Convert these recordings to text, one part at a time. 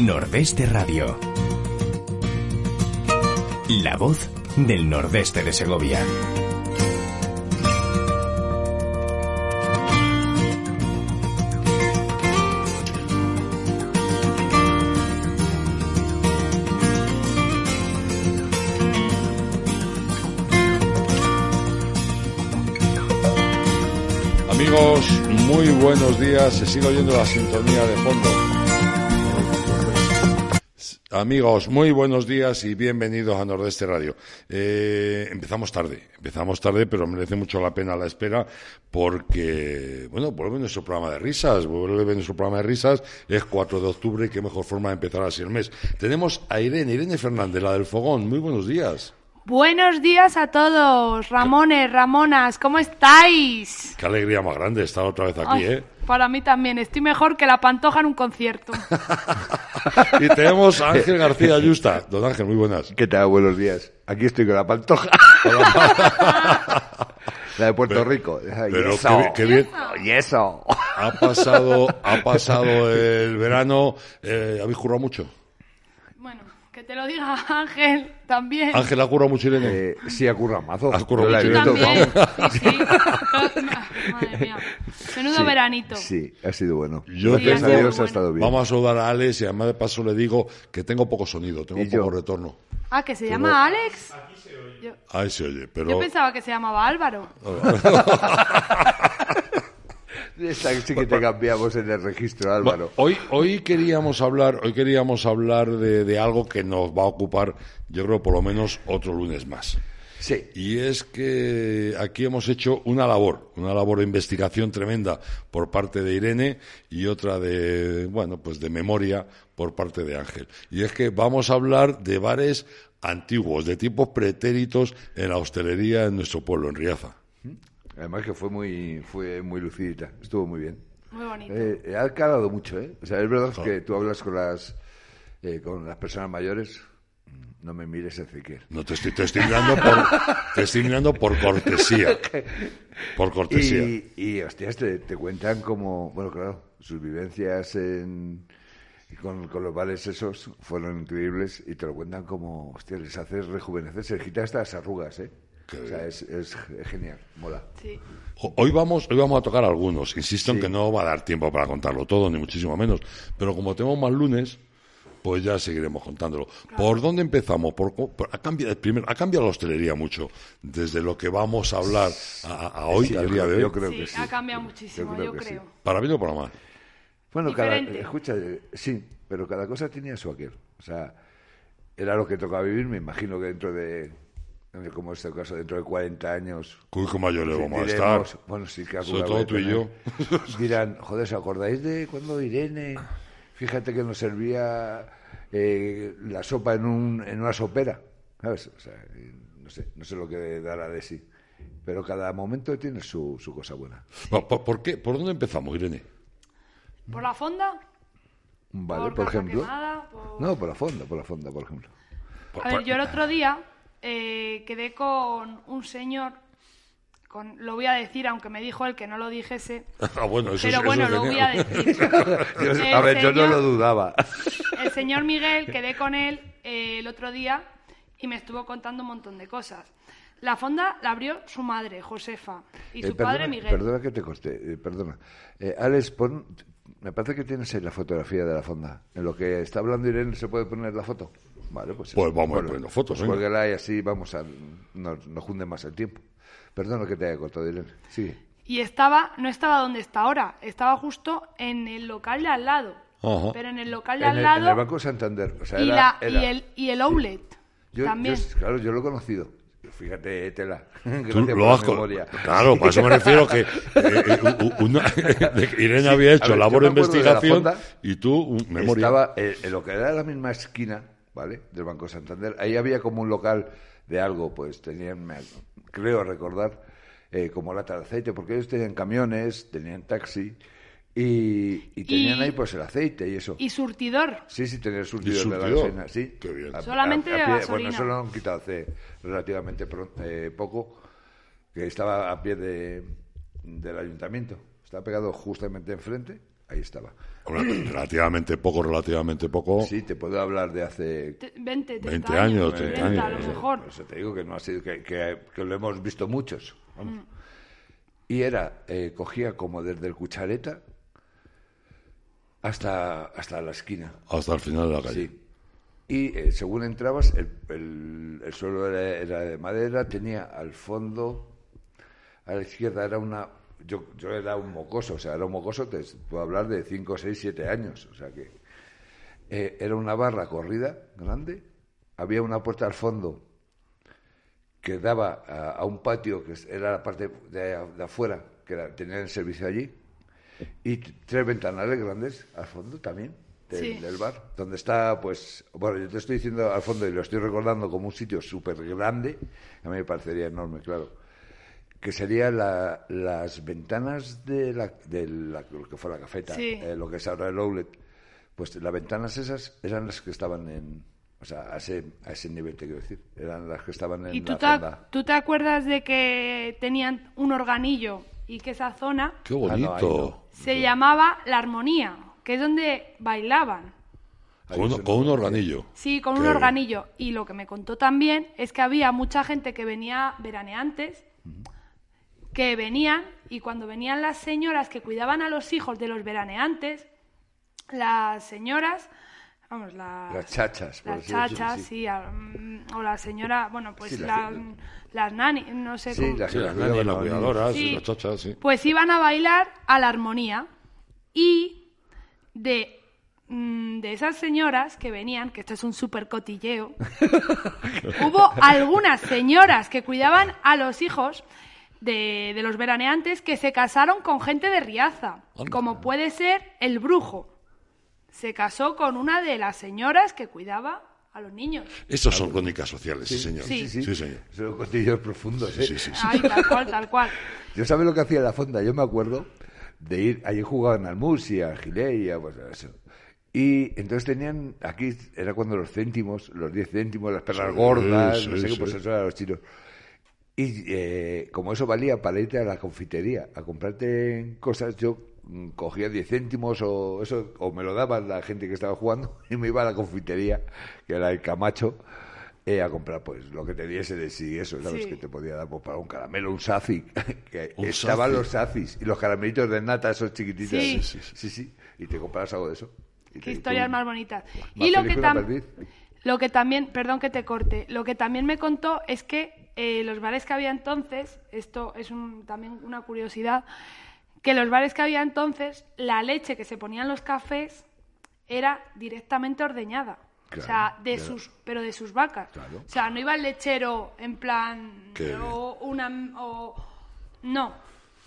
Nordeste Radio. La voz del Nordeste de Segovia. Amigos, muy buenos días. Se sigue oyendo la sintonía de fondo. Amigos, muy buenos días y bienvenidos a Nordeste Radio. Eh, empezamos tarde, empezamos tarde, pero merece mucho la pena la espera porque, bueno, vuelve nuestro programa de risas, vuelve nuestro programa de risas, es 4 de octubre y qué mejor forma de empezar así el mes. Tenemos a Irene, Irene Fernández, la del Fogón, muy buenos días. Buenos días a todos, Ramones, Ramonas, ¿cómo estáis? Qué alegría más grande estar otra vez aquí, Ay, ¿eh? Para mí también, estoy mejor que la pantoja en un concierto. Y tenemos a Ángel García Ayusta. Don Ángel, muy buenas. ¿Qué tal? Buenos días. Aquí estoy con la pantoja. la de Puerto Rico. Pero qué bien. Y eso. Ha pasado, ha pasado el verano. Eh, ¿Habéis currado mucho? Bueno, te lo diga Ángel también. Ángel ha currado mucho, Irene. Eh, sí, ha currado mazo. Has currado mucho. también. Sí, sí. Madre mía. Menudo Sí. veranito. Sí, ha sido bueno. Yo Sí, Gracias ha a Dios muy ha estado bien. Vamos a saludar a Alex y además de paso le digo que tengo poco sonido, tengo Y poco yo. retorno. Ah, que se llama Alex. Yo, Ahí se oye, pero... yo pensaba que se llamaba Álvaro. Esta sí que te cambiamos en el registro, Álvaro. Hoy, hoy queríamos hablar, hoy queríamos hablar de, de algo que nos va a ocupar, yo creo, por lo menos otro lunes más. Sí. Y es que aquí hemos hecho una labor, una labor de investigación tremenda por parte de Irene y otra de, bueno, pues de memoria por parte de Ángel. Y es que vamos a hablar de bares antiguos, de tipos pretéritos en la hostelería en nuestro pueblo, en Riaza. Además que fue muy, fue muy lucidita. Estuvo muy bien. Muy bonito. Eh, ha calado mucho, ¿eh? O sea, es verdad que tú hablas con las, eh, con las personas mayores. No me mires, Ezequiel. No te estoy, te estoy mirando por, te estoy mirando por cortesía. Por cortesía. Y, y hostias, te, te cuentan como, bueno, claro, sus vivencias en, con, con los bares esos fueron increíbles y te lo cuentan como, hostia, les haces rejuvenecer, se les quita hasta las arrugas, ¿eh? Qué o sea, es, es genial, mola. Sí. Hoy vamos, hoy vamos a tocar algunos. Insisto en que no va a dar tiempo para contarlo todo, ni muchísimo menos. Pero como tenemos más lunes, pues ya seguiremos contándolo. ¿Por dónde empezamos? Por, co- por- ha, cambiado, primero, ha cambiado la hostelería mucho desde lo que vamos a hablar a, hoy, Sí, al día creo- de hoy. yo creo Sí, que sí. ha cambiado muchísimo, yo creo. sí. Para bien o para mal. Bueno, cada, escucha, eh, sí, pero cada cosa tenía su aquel. O sea, era lo que tocaba vivir, me imagino que dentro de, como este caso, dentro de 40 años Uy, qué mayores vamos a estar. Bueno, sí, que Sobre alguna todo vez tú y yo. Dirán, joder, ¿os acordáis de cuando Irene, fíjate que nos servía eh, la sopa en, un, en una sopera? ¿Sabes? O sea, no sé, no sé lo que dará de sí. Pero cada momento tiene su, su cosa buena. ¿Por, por- por qué? ¿Por dónde empezamos, Irene? ¿Por la fonda? Vale, ¿Por por, ejemplo. Quemada? ¿Por- No, por la fonda, por la fonda, por ejemplo. A ver, yo el otro día eh, quedé con un señor, con, lo voy a decir, aunque me dijo él que no lo dijese, Ah, bueno, eso es- pero eso bueno, lo voy a decir. Yo- a ver, yo no lo dudaba. El señor Miguel, quedé con él eh, el otro día y me estuvo contando un montón de cosas. La fonda la abrió su madre, Josefa, y Eh, su perdona, padre, Miguel. Perdona que te corte, eh, perdona. Eh, Alex, pon, me parece que tienes ahí la fotografía de la fonda. En lo que está hablando Irene, ¿se puede poner la foto? Vale, pues... Pues vamos a ir poniendo fotos, Pues venga. cuélguela y así vamos a... Nos, nos junde más el tiempo. Perdona que te haya cortado, Irene. Sigue. Y estaba, no estaba donde está ahora, estaba justo en el local de al lado. Ajá. Pero en el local de En al el, lado en el Banco Santander. O sea, y, era- la, era- y, el, y el outlet yo- también. yo- claro, yo lo he conocido. fíjate, Tela. Tú lo la has memoria. Claro, por eso me refiero que eh, eh, una- de que Irene había a hecho ver, labor de de investigación fonda, y tú, un- memoria. Estaba eh, en lo que era la misma esquina, ¿vale? Del Banco Santander. Ahí había como un local de algo, pues tenían, me- creo recordar, eh, como lata de aceite, porque ellos tenían camiones, tenían taxi y, y tenían Y- ahí pues el aceite y eso. Y surtidor. Sí, sí, tener surtidor, ¿Y de la surtidor? gasolina, sí. Qué bien. Solamente de pie- gasolina. Bueno, eso lo han quitado hace relativamente pro- eh, poco, que estaba a pie de, del ayuntamiento. Estaba pegado justamente enfrente, ahí estaba. Hombre, relativamente poco, relativamente poco. Sí, te puedo hablar de hace... Te- 20, 30 20 años, 30 30 a años. lo mejor. Por eso te digo que no ha sido, que, que- que lo hemos visto muchos. vamos. Mm. Y era, eh, cogía como desde el cuchareta hasta, hasta la esquina. Hasta el final de la calle. Sí. Y eh, según entrabas, el, el- el suelo era, era de madera, tenía al fondo, a la izquierda era una... Yo, yo era un mocoso, o sea, era un mocoso, te puedo hablar de 5, 6, 7 años, o sea que... eh, era una barra corrida grande, había una puerta al fondo que daba a, a un patio que era la parte de, de afuera, que era, tenían el servicio allí, y tres ventanales grandes al fondo también del, Sí. del bar, donde está, pues, bueno, yo te estoy diciendo al fondo y lo estoy recordando como un sitio súper grande, a mí me parecería enorme, claro, que serían la- las ventanas de, la, de la- lo que fue la cafeta, Sí. eh, lo que es ahora el outlet, pues las ventanas esas eran las que estaban en, o sea, a ese, a ese nivel te quiero decir, eran las que estaban en ¿Y tú la te, fonda. tú te acuerdas de que tenían un organillo y que esa zona Qué Ah, no, bonito. no. se llamaba La Armonía, que es donde bailaban? Con, un- con un organillo. Sí, con Qué un organillo. Y lo que me contó también es que había mucha gente que venía veraneantes, que venían y cuando venían las señoras que cuidaban a los hijos de los veraneantes, las señoras, vamos, las, Las chachas, por las chachas, sí. sí, a- mm, o la señora, bueno, pues Sí, la las, gen- las nani, no sé Sí, cómo. las Sí, las nanis, las cuidadoras, Sí. las chachas, sí. Pues iban a bailar a la armonía. Y de, mm, de esas señoras que venían, que esto es un súper cotilleo, hubo algunas señoras que cuidaban a los hijos de, de los veraneantes que se casaron con gente de Riaza, Anda. como puede ser el brujo. Se casó con una de las señoras que cuidaba a los niños. Estos son crónicas sociales, sí, señor. Sí. Sí, sí, señor. Son cotillos profundos, ¿eh? Sí, sí, sí. Ay, tal cual, tal cual. Yo sabes lo que hacía la fonda, yo me acuerdo de ir, allí jugaban al Murcia, al Gileia, pues eso. Y entonces tenían, aquí era cuando los céntimos, los 10 céntimos, las perras Sí, gordas, sí, no sé qué, pues sí. eso eran los chinos. Y eh, como eso valía para irte a la confitería a comprarte cosas, yo mm, cogía 10 céntimos o eso, o me lo daban la gente que estaba jugando y me iba a la confitería, que era el Camacho, eh, a comprar pues lo que te diese de sí eso, ¿sabes? Sí. Que te podía dar pues, para un caramelo, un safi, que Un estaban safi. los safis y los caramelitos de nata, esos chiquititos. Sí. sí, sí, sí, y te compras algo de eso. Y Qué historias más bonitas. y lo que, lo que también, perdón que te corte, lo que también me contó es que eh, los bares que había entonces, esto es un- también una curiosidad, que los bares que había entonces, la leche que se ponía en los cafés era directamente ordeñada. o sea, de claro. sus, pero de sus vacas. Claro. O sea, no iba el lechero en plan Qué o una o no,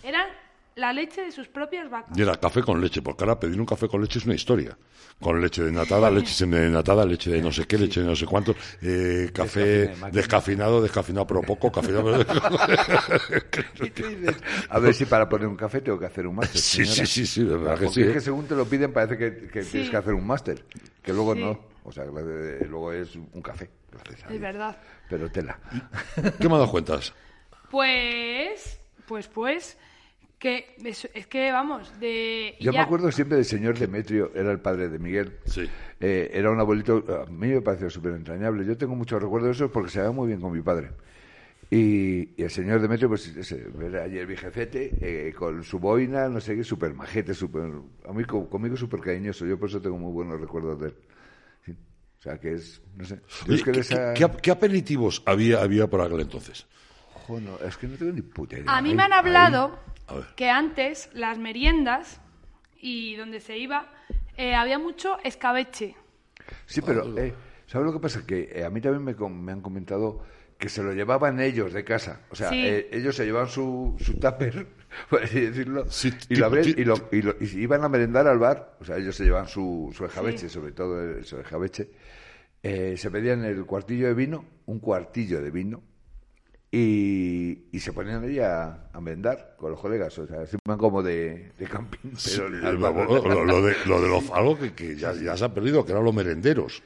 eran la leche de sus propias vacas. Y era café con leche, porque ahora pedir un café con leche es una historia. Con leche de natada, leche semidenatada, leche de no sé qué, leche de no sé cuánto, eh, café Descafeinado de máquina. descafeinado, descafeinado pero poco, cafeinado Y tú dices, A ver si para poner un café tengo que hacer un máster. Sí, sí, sí, sí, de verdad que Porque sí. es ¿eh? que según te lo piden parece que, que Sí. tienes que hacer un máster, que luego Sí. no. O sea, que luego es un café. gracias Es verdad. Pero tela. ¿Qué me das cuentas? Pues, pues, pues, que es, es que vamos, de... Yo me acuerdo siempre del señor Demetrio, era el padre de Miguel. Sí. Eh, era un abuelito, a mí me pareció súper entrañable. Yo tengo muchos recuerdos de eso porque se daba muy bien con mi padre. Y, y el señor Demetrio, pues ese, era el viejecete, eh, con su boina, no sé qué, súper majete, súper, a mí, co- conmigo súper cariñoso. Yo por eso tengo muy buenos recuerdos de él. Sí. O sea, que es, no sé. Yo Oye, es que de ¿qué, esa- qué- qué aperitivos había, había por aquel entonces? Ojo, no, es que no tengo ni puta idea. A mí me han hablado. Que antes las meriendas y donde se iba eh, había mucho escabeche. Sí, pero, eh, ¿sabes lo que pasa? Que eh, a mí también me, me han comentado que se lo llevaban ellos de casa. O sea, Sí. eh, ellos se llevaban su, su tupper, por así decirlo, Sí, y, lo abrían y, lo- y lo- y iban a merendar al bar. O sea, ellos se llevaban su, su escabeche, sobre todo el, su escabeche. Eh, se pedían el cuartillo de vino, un cuartillo de vino, y, y se ponían ahí a, a merendar con los colegas. O sea, se iban como de, de camping, pero el lo, de, lo de los algo que, que ya, ya se ha perdido, que eran los merenderos.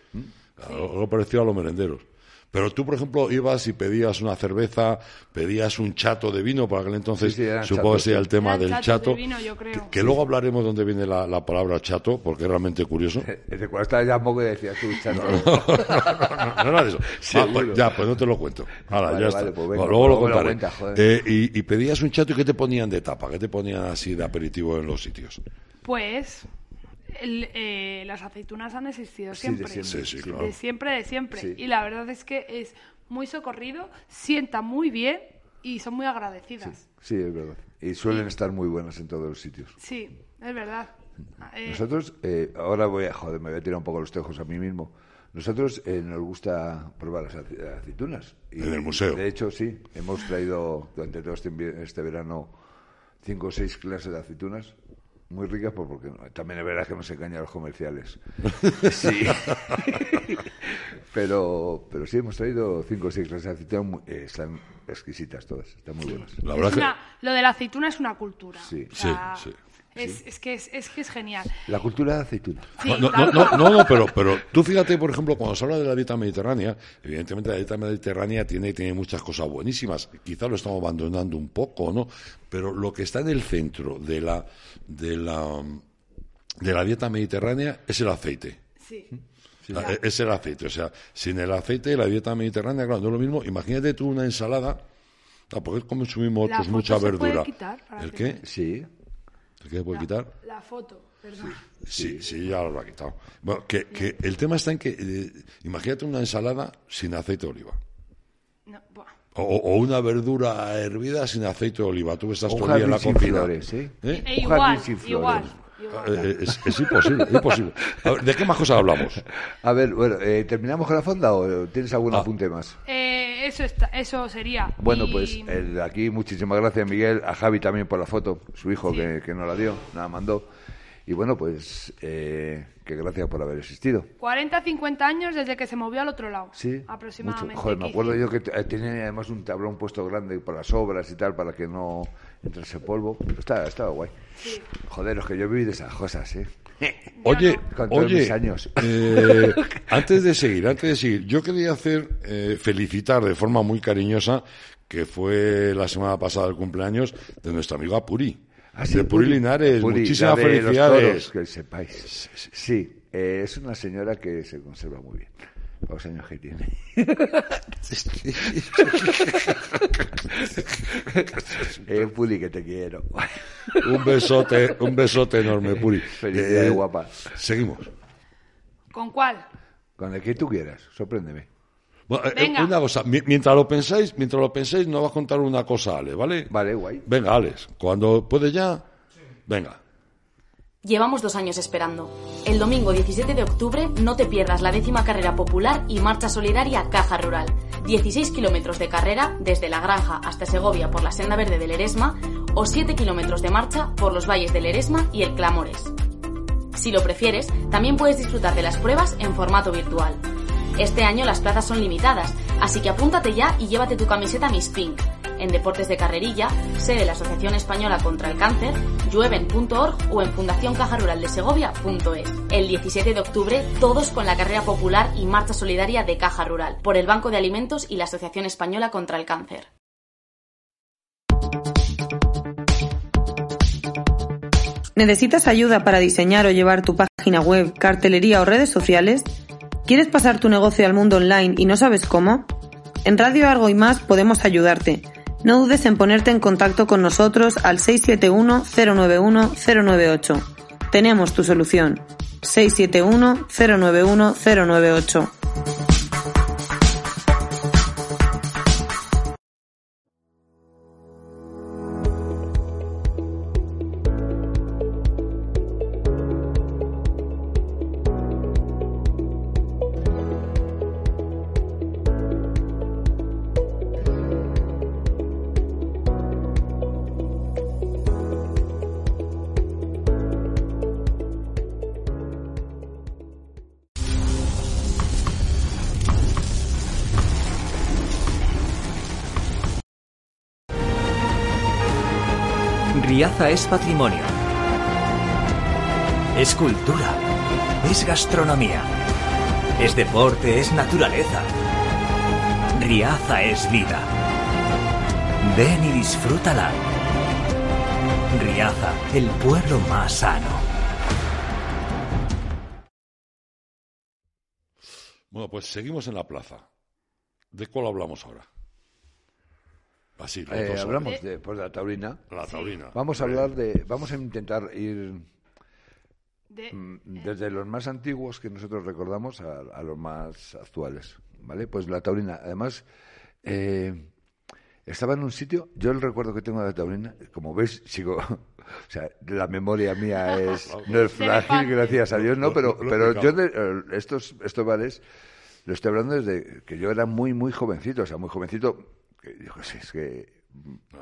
Algo parecido a los merenderos. Pero tú, por ejemplo, ibas y pedías una cerveza, pedías un chato de vino, para aquel entonces Sí, sí, eran supongo que sería el tema Eran del chato. de vino, yo creo. Que, que luego hablaremos de dónde viene la, la palabra chato, porque es realmente curioso. Desde cuando estaba ya poco decías tú, chato. no, no era de eso. Ah, Seguro. pues ya, pues no te lo cuento. Ahora, Vale, ya vale, está. pues venga, Bueno, luego lo luego me lo contaré. Eh, y, y pedías un chato y ¿qué te ponían de tapa? ¿Qué te ponían así de aperitivo en los sitios? Pues el- eh, las aceitunas han existido Sí, de siempre. siempre, Sí, sí, sí. claro. De siempre, de siempre. Sí. Y la verdad es que es muy socorrido, sienta muy bien y son muy agradecidas. Sí, es verdad. Y suelen estar muy buenas en todos los sitios. Sí, es verdad. Eh, Nosotros, eh, ahora voy a, joder, me voy a tirar un poco los tejos a mí mismo. Nosotros eh, nos gusta probar las ace- aceitunas. Y, En el museo. De hecho, sí, hemos traído durante todo este, este verano cinco o seis clases de aceitunas. Muy ricas, pues, porque no- también es verdad que nos engañan los comerciales. Sí. pero, pero sí, hemos traído cinco o seis clases de aceitunas. muy- eh, están exquisitas todas, están muy buenas. La es verdad que... una- lo de la aceituna es una cultura. Sí. O sea, Sí, sí. Es, es que es, es que es genial. La cultura de aceituna. Sí, No, no, no, no, no, pero, pero tú fíjate, por ejemplo, cuando se habla de la dieta mediterránea, evidentemente la dieta mediterránea tiene, tiene muchas cosas buenísimas. Quizá lo estamos abandonando un poco, ¿no? Pero lo que está en el centro de la, de la, de la dieta mediterránea es el aceite. Sí. La- Es el aceite. O sea, sin el aceite, la dieta mediterránea, claro, no es lo mismo. Imagínate tú una ensalada. Ah, porque consumimos La pues, foto mucha se puede verdura. quitar para ¿El hacer- qué? Sí. ¿El qué se puede quitar? La foto, perdón. Sí, sí, ya lo ha quitado. Bueno, que, que el tema está en que, eh, imagínate una ensalada sin aceite de oliva. No, buah. O, o una verdura hervida sin aceite de oliva. Tú estás todo el día en la cocina. flores, ¿eh? ¿Eh? E igual, sin flores. igual. Eh, eh, es, es imposible, es imposible. A ver, ¿De qué más cosas hablamos? A ver, bueno, eh, ¿terminamos con la fonda o tienes algún Ah. apunte más? Eh, eso, está, eso sería. Bueno, Y- pues el- aquí muchísimas gracias, Miguel, a Javi también por la foto, su hijo que, que nos la dio, nos la mandó. Y bueno, pues eh, que gracias por haber existido. 40, 50 años desde que se movió al otro lado. Sí, Aproximadamente. mucho. Joder, me acuerdo yo que tenía además un tablón puesto grande por las obras y tal, para que no entrase polvo. Estaba, estaba guay. Sí. Joder, los que yo viví de esas cosas, ¿eh? Oye, Con todos oye, mis años. eh, antes de seguir, antes de seguir, yo quería hacer, eh, felicitar de forma muy cariñosa, que fue la semana pasada el cumpleaños de nuestra amiga Puri. Ah, de Puri, Linares, Puri, muchísimas felicidades. toros, que sepáis. Sí, eh, es una señora que se conserva muy bien. Los años que tiene. eh, Puri, que te quiero. Un besote, un besote enorme, Puri. Felicidades, guapa. Seguimos. ¿Con cuál? Con el que tú quieras, sorpréndeme. Bueno, eh, Venga. una cosa, mi- mientras lo pensáis, mientras lo pensáis, nos va a contar una cosa, Ale, ¿vale? Vale, guay. Venga, Alex, cuando puede ya, venga. Llevamos dos años esperando. El domingo 17 de octubre no te pierdas la décima carrera popular y marcha solidaria Caja Rural. 16 kilómetros de carrera desde La Granja hasta Segovia por la senda verde del Eresma o 7 kilómetros de marcha por los valles del Eresma y el Clamores. Si lo prefieres, también puedes disfrutar de las pruebas en formato virtual. Este año las plazas son limitadas, así que apúntate ya y llévate tu camiseta Miss Pink. En Deportes de Carrerilla, sede de la Asociación Española contra el Cáncer, llueven.org o en fundacioncajaruraldesegovia.es. El 17 de octubre, todos con la carrera popular y marcha solidaria de Caja Rural, por el Banco de Alimentos y la Asociación Española contra el Cáncer. ¿Necesitas ayuda para diseñar o llevar tu página web, cartelería o redes sociales? ¿Quieres pasar tu negocio al mundo online y no sabes cómo? En Radio Argo y más podemos ayudarte. No dudes en ponerte en contacto con nosotros al 671-091-098. Tenemos tu solución. 671-091-098. Es patrimonio. Es cultura. Es gastronomía. Es deporte, es naturaleza. Riaza es vida. Ven y disfrútala. Riaza, el pueblo más sano. Bueno, pues seguimos en la plaza. ¿De cuál hablamos ahora? Así, Eh, hablamos ahora. de, pues, de la taurina. La taurina. Vamos a hablar de, vamos a intentar ir De- mm, desde los más antiguos que nosotros recordamos a, a los más actuales, ¿vale? Pues la taurina, además, eh, estaba en un sitio, yo el recuerdo que tengo de la taurina, como ves, sigo, o sea, la memoria mía es, no es frágil, gracias a Dios, no, pero, pero yo de- eh, estos, estos bares, lo estoy hablando desde que yo era muy, muy jovencito, o sea, muy jovencito, que, yo qué sé, es que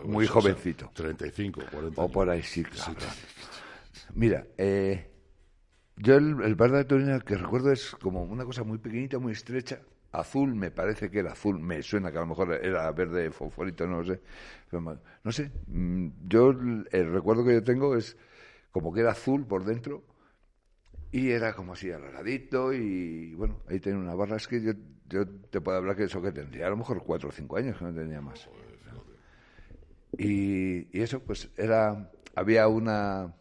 muy Pues, jovencito. 35, 40. O por ahí, sí. Mira, eh, yo el, el bar de la Taurina que recuerdo es como una cosa muy pequeñita, muy estrecha, azul, me parece que era azul, me suena que a lo mejor era verde fosforito, no lo sé. Pero no sé, mm, yo el, el recuerdo que yo tengo es como que era azul por dentro y era como así alargadito y bueno, ahí tenía una barra. Es que yo, yo te puedo hablar que eso que tendría a lo mejor cuatro o cinco años, que no tenía más. Y, y eso, pues era. Había una,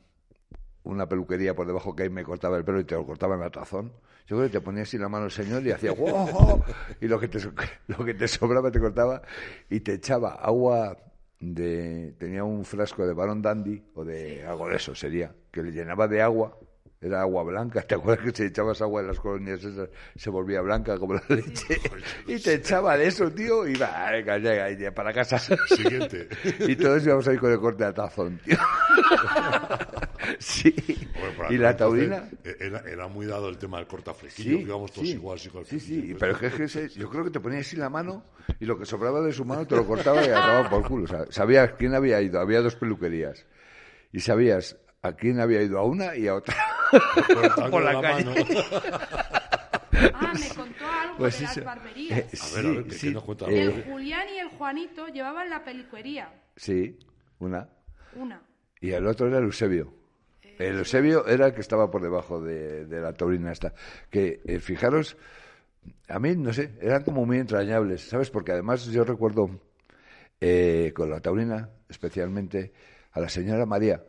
una peluquería por debajo que ahí me cortaba el pelo y te lo cortaba en la tazón. Yo creo que te ponía así la mano el señor y hacía guau", Y lo que, te, lo que te sobraba te cortaba y te echaba agua de. Tenía un frasco de Barón Dandy o de algo de eso sería, que le llenaba de agua. Era agua blanca, ¿te acuerdas que si echabas agua en las colonias esas se volvía blanca como la leche? Y te echaba de eso, tío, y va, venga, llega, y para casa. Siguiente. Y todos íbamos a ir con el corte de tazón, tío. sí. Bueno, y la taurina. eh, Era, era muy dado el tema del cortaflequillo, Sí, que íbamos todos sí, igual, sí, con el sí, sí, pues. pero es que, es que ese- yo creo que te ponía así la mano y lo que sobraba de su mano te lo cortaba y acababa por culo. O sea, sabías quién había ido, había dos peluquerías y sabías a quién había ido a una y a otra. Por la calle. mano. Ah, me contó algo Pues de eso. las barberías. Eh, A ver, a ver, ¿qué- sí, qué nos cuenta? El eh, Julián y el Juanito llevaban la peluquería. sí, una. Una. Y el otro era el Eusebio. El Eusebio era el que estaba por debajo de, de la taurina esta. Que, eh, fijaros, a mí, no sé, eran como muy entrañables, ¿sabes? Porque además yo recuerdo eh, con la taurina, especialmente, a la señora María,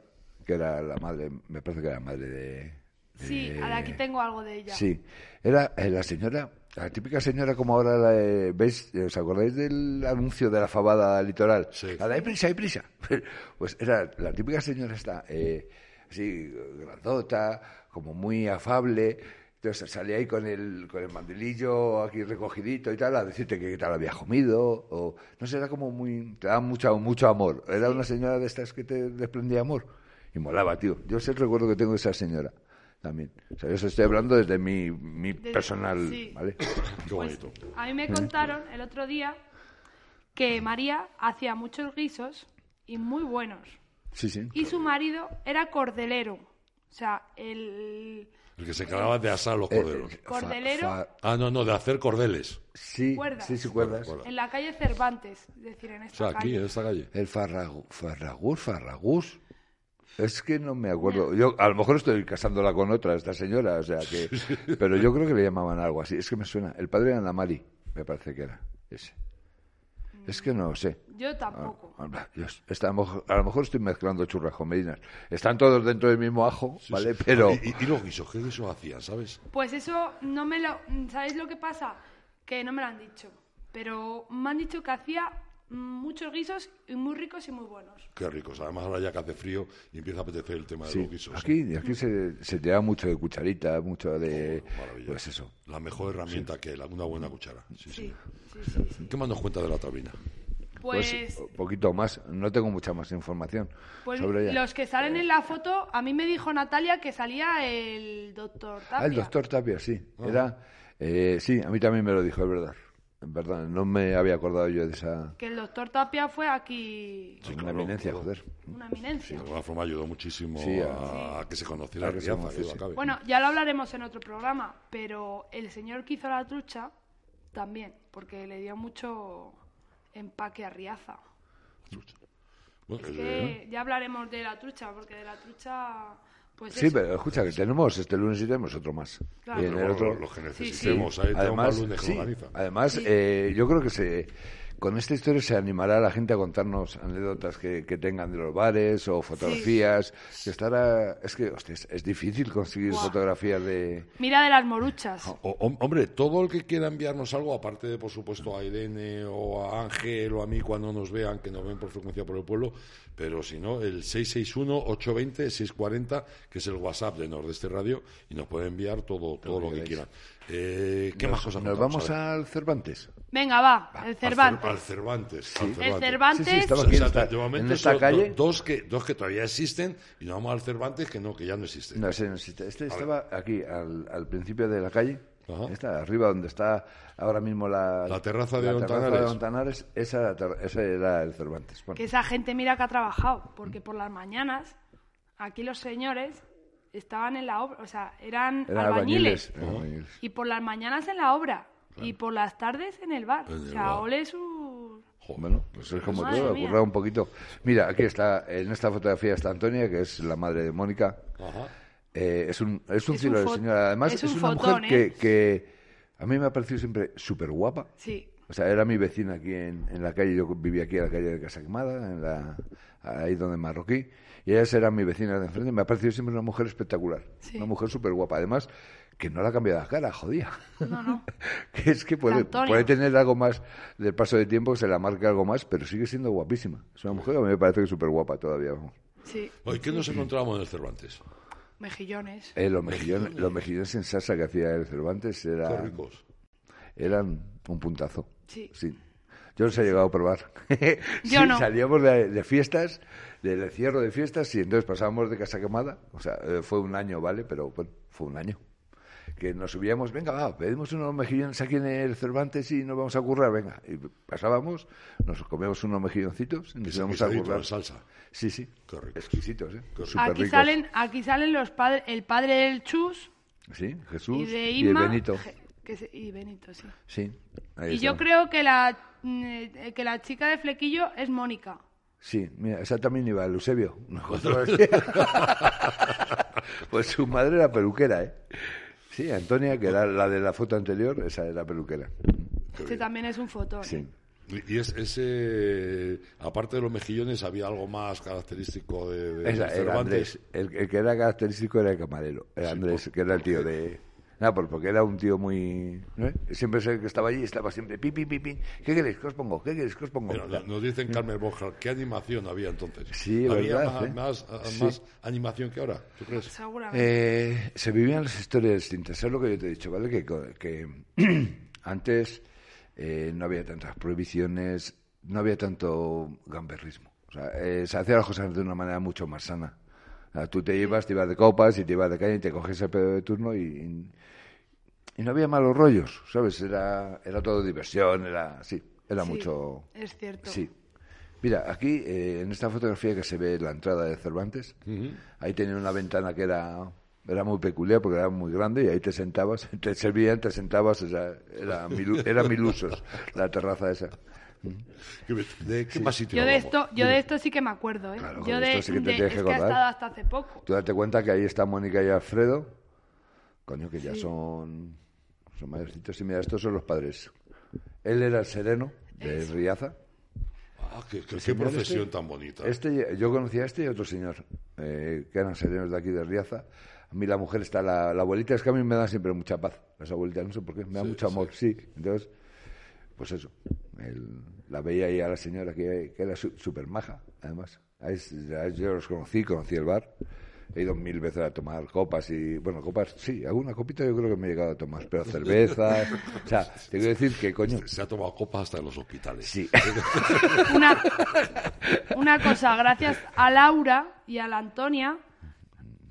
que era la madre, me parece que era la madre de... Sí, de- ahora aquí tengo algo de ella. Sí, era eh, la señora, la típica señora como ahora la, eh, veis, eh, ¿os acordáis del anuncio de la fabada litoral? Sí. La de hay prisa, hay prisa. Pues era la típica señora esta, eh, así grandota, como muy afable. Entonces salía ahí con el, con el mandilillo aquí recogidito y tal, a decirte que qué tal había comido, o no sé, era como muy, te daba mucho, mucho amor. Era una señora de estas que te desprendía amor. Y molaba, tío. Yo sé el recuerdo que tengo de esa señora también. O sea, yo os estoy hablando desde mi, mi Desde- personal, sí. ¿vale? Qué bonito. A mí me contaron el otro día que María hacía muchos guisos y muy buenos. Sí, sí. Y su marido era cordelero. O sea, el El que se encargaba de asar los Eh, corderos. eh, Cordelero. fa- Ah, no, no, de hacer cordeles. sí, Cuerdas. sí, sí, cuerdas. En la calle Cervantes, es decir, en O esta sea, aquí, calle. en esta calle. El farragu- Farragus, Farragus. Es que no me acuerdo. Yo a lo mejor estoy casándola con otra, esta señora, o sea que. Pero yo creo que le llamaban algo así. Es que me suena. El padre de Ana Mari, me parece que era ese. Es que no sé. Yo tampoco. Ah, está- a, lo mejor, a lo mejor estoy mezclando churras con medinas. Están todos dentro del mismo ajo, Sí, ¿vale? sí. Pero. ¿Y, y- y los guisos? ¿Qué guisos hacían, sabes? Pues eso no me lo... ¿Sabéis lo que pasa? Que no me lo han dicho. Pero me han dicho que hacía muchos guisos y muy ricos y muy buenos. Qué ricos. Además, ahora ya que hace frío y empieza a apetecer el tema de los guisos. ¿eh? aquí, aquí se, se te da mucho de cucharita, mucho de. Maravilla. Pues eso. La mejor herramienta que la- una buena cuchara. Sí, sí. Sí, sí, sí. sí. ¿Qué más nos cuenta de la taurina? Pues, Pues un poquito más. No tengo mucha más información pues sobre ella. los que salen en la foto, a mí me dijo Natalia que salía el doctor Tapia. Ah, el doctor Tapia, sí. Era, eh, sí, a mí también me lo dijo, es verdad. Verdad, no me había acordado yo de esa Que el doctor Tapia fue aquí Sí, una claro, eminencia, claro. joder. una eminencia. De alguna forma ayudó muchísimo Sí, a, a que se conociera a que se Riaza, conociese. que duda cabe. Bueno, ya lo hablaremos en otro programa, pero el señor que hizo la trucha también, porque le dio mucho empaque a Riaza. Bueno, Es eh, que ya hablaremos de la trucha, porque de la trucha, pues Sí, eso. pero escucha, que tenemos este lunes y tenemos otro más. Claro. Y en el otro... lo, lo que Sí, sí. necesitemos. Ahí tenemos Además, más lunes sí, además eh, yo creo que se, con esta historia se animará a la gente a contarnos anécdotas que, que tengan de los bares o fotografías. Que estará, es que, hostia, es, es difícil conseguir Buah. fotografías de... Mira de las moruchas. O- hombre, todo el que quiera enviarnos algo, aparte de, por supuesto, a Irene o a Ángel o a mí cuando nos vean, que nos ven por frecuencia por el pueblo, pero si no, el 661-820-640, que es el WhatsApp de Nordeste Radio, y nos puede enviar todo, todo lo que quieran. Eh, ¿Qué más cosas ¿Nos vamos A al Cervantes? Venga, va, el Al Cer- Cervantes. Al Cervantes. al El Cervantes. Cervantes, Sí, O aquí sea, en esta, en calle. do- dos, que, dos que todavía existen y nos vamos al Cervantes que no, que ya no existen. No, ese no existe. Este estaba aquí, al, al principio de la calle. Ajá. Está arriba donde está ahora mismo la, La terraza de la terraza de Ontanares, esa, era ter- ese era el Cervantes. Bueno, que esa gente mira que ha trabajado, porque por las mañanas, aquí los señores estaban en la obra, o sea, eran eran albañiles. Y por las mañanas en la obra. Y por las tardes en el bar. En o el sea, bar. ole su... Bueno, pues es como todo, ocurra un poquito. Mira, aquí está, en esta fotografía está Antonia, que es la madre de Mónica. Ajá. Eh, es un, es un Es cielo un de señora. Además, es es, un una fotón, mujer ¿eh? que, que a mí me ha parecido siempre súper guapa. Sí. O sea, era mi vecina aquí en, en la calle, yo vivía aquí en la calle de Casa Quemada, en la, ahí donde Marroquí, y ellas eran mi vecina de enfrente. Me ha parecido siempre una mujer espectacular, Sí. una mujer súper guapa. Además, que no le ha cambiado la cara, jodía. No, no. que es que puede, puede tener algo más del paso de tiempo, que se la marque algo más, pero sigue siendo guapísima. Es una mujer que a mí me parece que es súper guapa todavía. Sí. Oye, ¿qué nos encontramos en el Cervantes? Mejillones. Eh, los, mejillones, los mejillones en salsa que hacía el Cervantes Qué era, ricos. eran un puntazo. Sí. Yo los he llegado a probar. Yo Sí, no. Salíamos de, de fiestas, del cierre de fiestas, y entonces pasábamos de Casa Quemada. O sea, eh, fue un año, ¿vale? Pero bueno, fue un año. Que nos subíamos, venga, va, pedimos unos mejillones aquí en el Cervantes y nos vamos a currar, venga. Y pasábamos, nos comíamos unos mejilloncitos y nos íbamos a currar. salsa. Sí, sí. Qué ricos. Exquisitos, ¿eh? Qué Aquí ricos. salen, aquí salen los padres, el padre del Chus Sí, Jesús y de el Inma. Benito. Je- que se- y Benito, sí. Sí. ahí Y yo creo que la, mm, eh, que la chica de flequillo es Mónica. Sí, mira, esa también iba, el Eusebio. Nosotros- pues su madre era peluquera, ¿eh? Sí, Antonia, que era la de la foto anterior, esa era peluquera. Este también es un fotón. Sí. Y y es, ese, aparte de los mejillones, había algo más característico de, de Esa, del era Cervantes. Andrés. El, el que era característico era el camarero. Era Andrés, que era el tío de... Nada, por- porque era un tío muy... ¿no? Siempre sé que estaba allí, estaba siempre pi, pi, pi, pi. ¿Qué queréis? ¿Qué os pongo? ¿Qué queréis? ¿Qué os pongo? Mira, nos dicen Carmen Borja, ¿qué animación había entonces? Sí, ¿Había verdad, más, ¿eh? más, ah, Sí. más animación que ahora? ¿Tú crees? Seguramente. Eh, se vivían las historias distintas. Es lo que yo te he dicho, ¿vale? Que, que antes eh, no había tantas prohibiciones, no había tanto gamberrismo. O sea, eh, se hacían las cosas de una manera mucho más sana. Sea, tú te ibas, te ibas de copas y te ibas de calle y te coges el pedo de turno y, y no había malos rollos, ¿sabes? Era, era todo diversión, era, sí, era Sí, mucho... Es cierto. Sí. Mira, aquí eh, en esta fotografía que se ve la entrada de Cervantes, ahí tenía una ventana que era era muy peculiar porque era muy grande y ahí te sentabas, te servían, te sentabas, o sea, era mil, era mil usos la terraza esa. ¿Qué- ¿De qué más sitio Yo de esto, yo de esto sí que me acuerdo, ¿eh? Claro, yo de, esto sí que te de- tienes que es que ha estado hasta hace poco. Tú date cuenta que ahí está Mónica y Alfredo, coño, que ya son, son mayorcitos. Y mira, estos son los padres. Él era el sereno de Riaza. Ah, qué, qué- qué señor profesión este- tan bonita. Este, yo conocía a este y a otro señor, eh, que eran serenos de aquí de Riaza. A mí la mujer está, la, la abuelita es que a mí me da siempre mucha paz. Las abuelitas, no sé por qué, me da Sí, mucho amor, sí. Entonces, pues eso, él- la veía ahí a la señora que, que era súper maja, además. Es- yo los conocí, conocí el bar. He ido mil veces a tomar copas y, bueno, copas, sí, alguna copita yo creo que me he llegado a tomar, pero cervezas. o sea, te quiero decir que, coño, Se ha tomado copas hasta en los hospitales. sí. Una, una cosa, gracias a Laura y a la Antonia,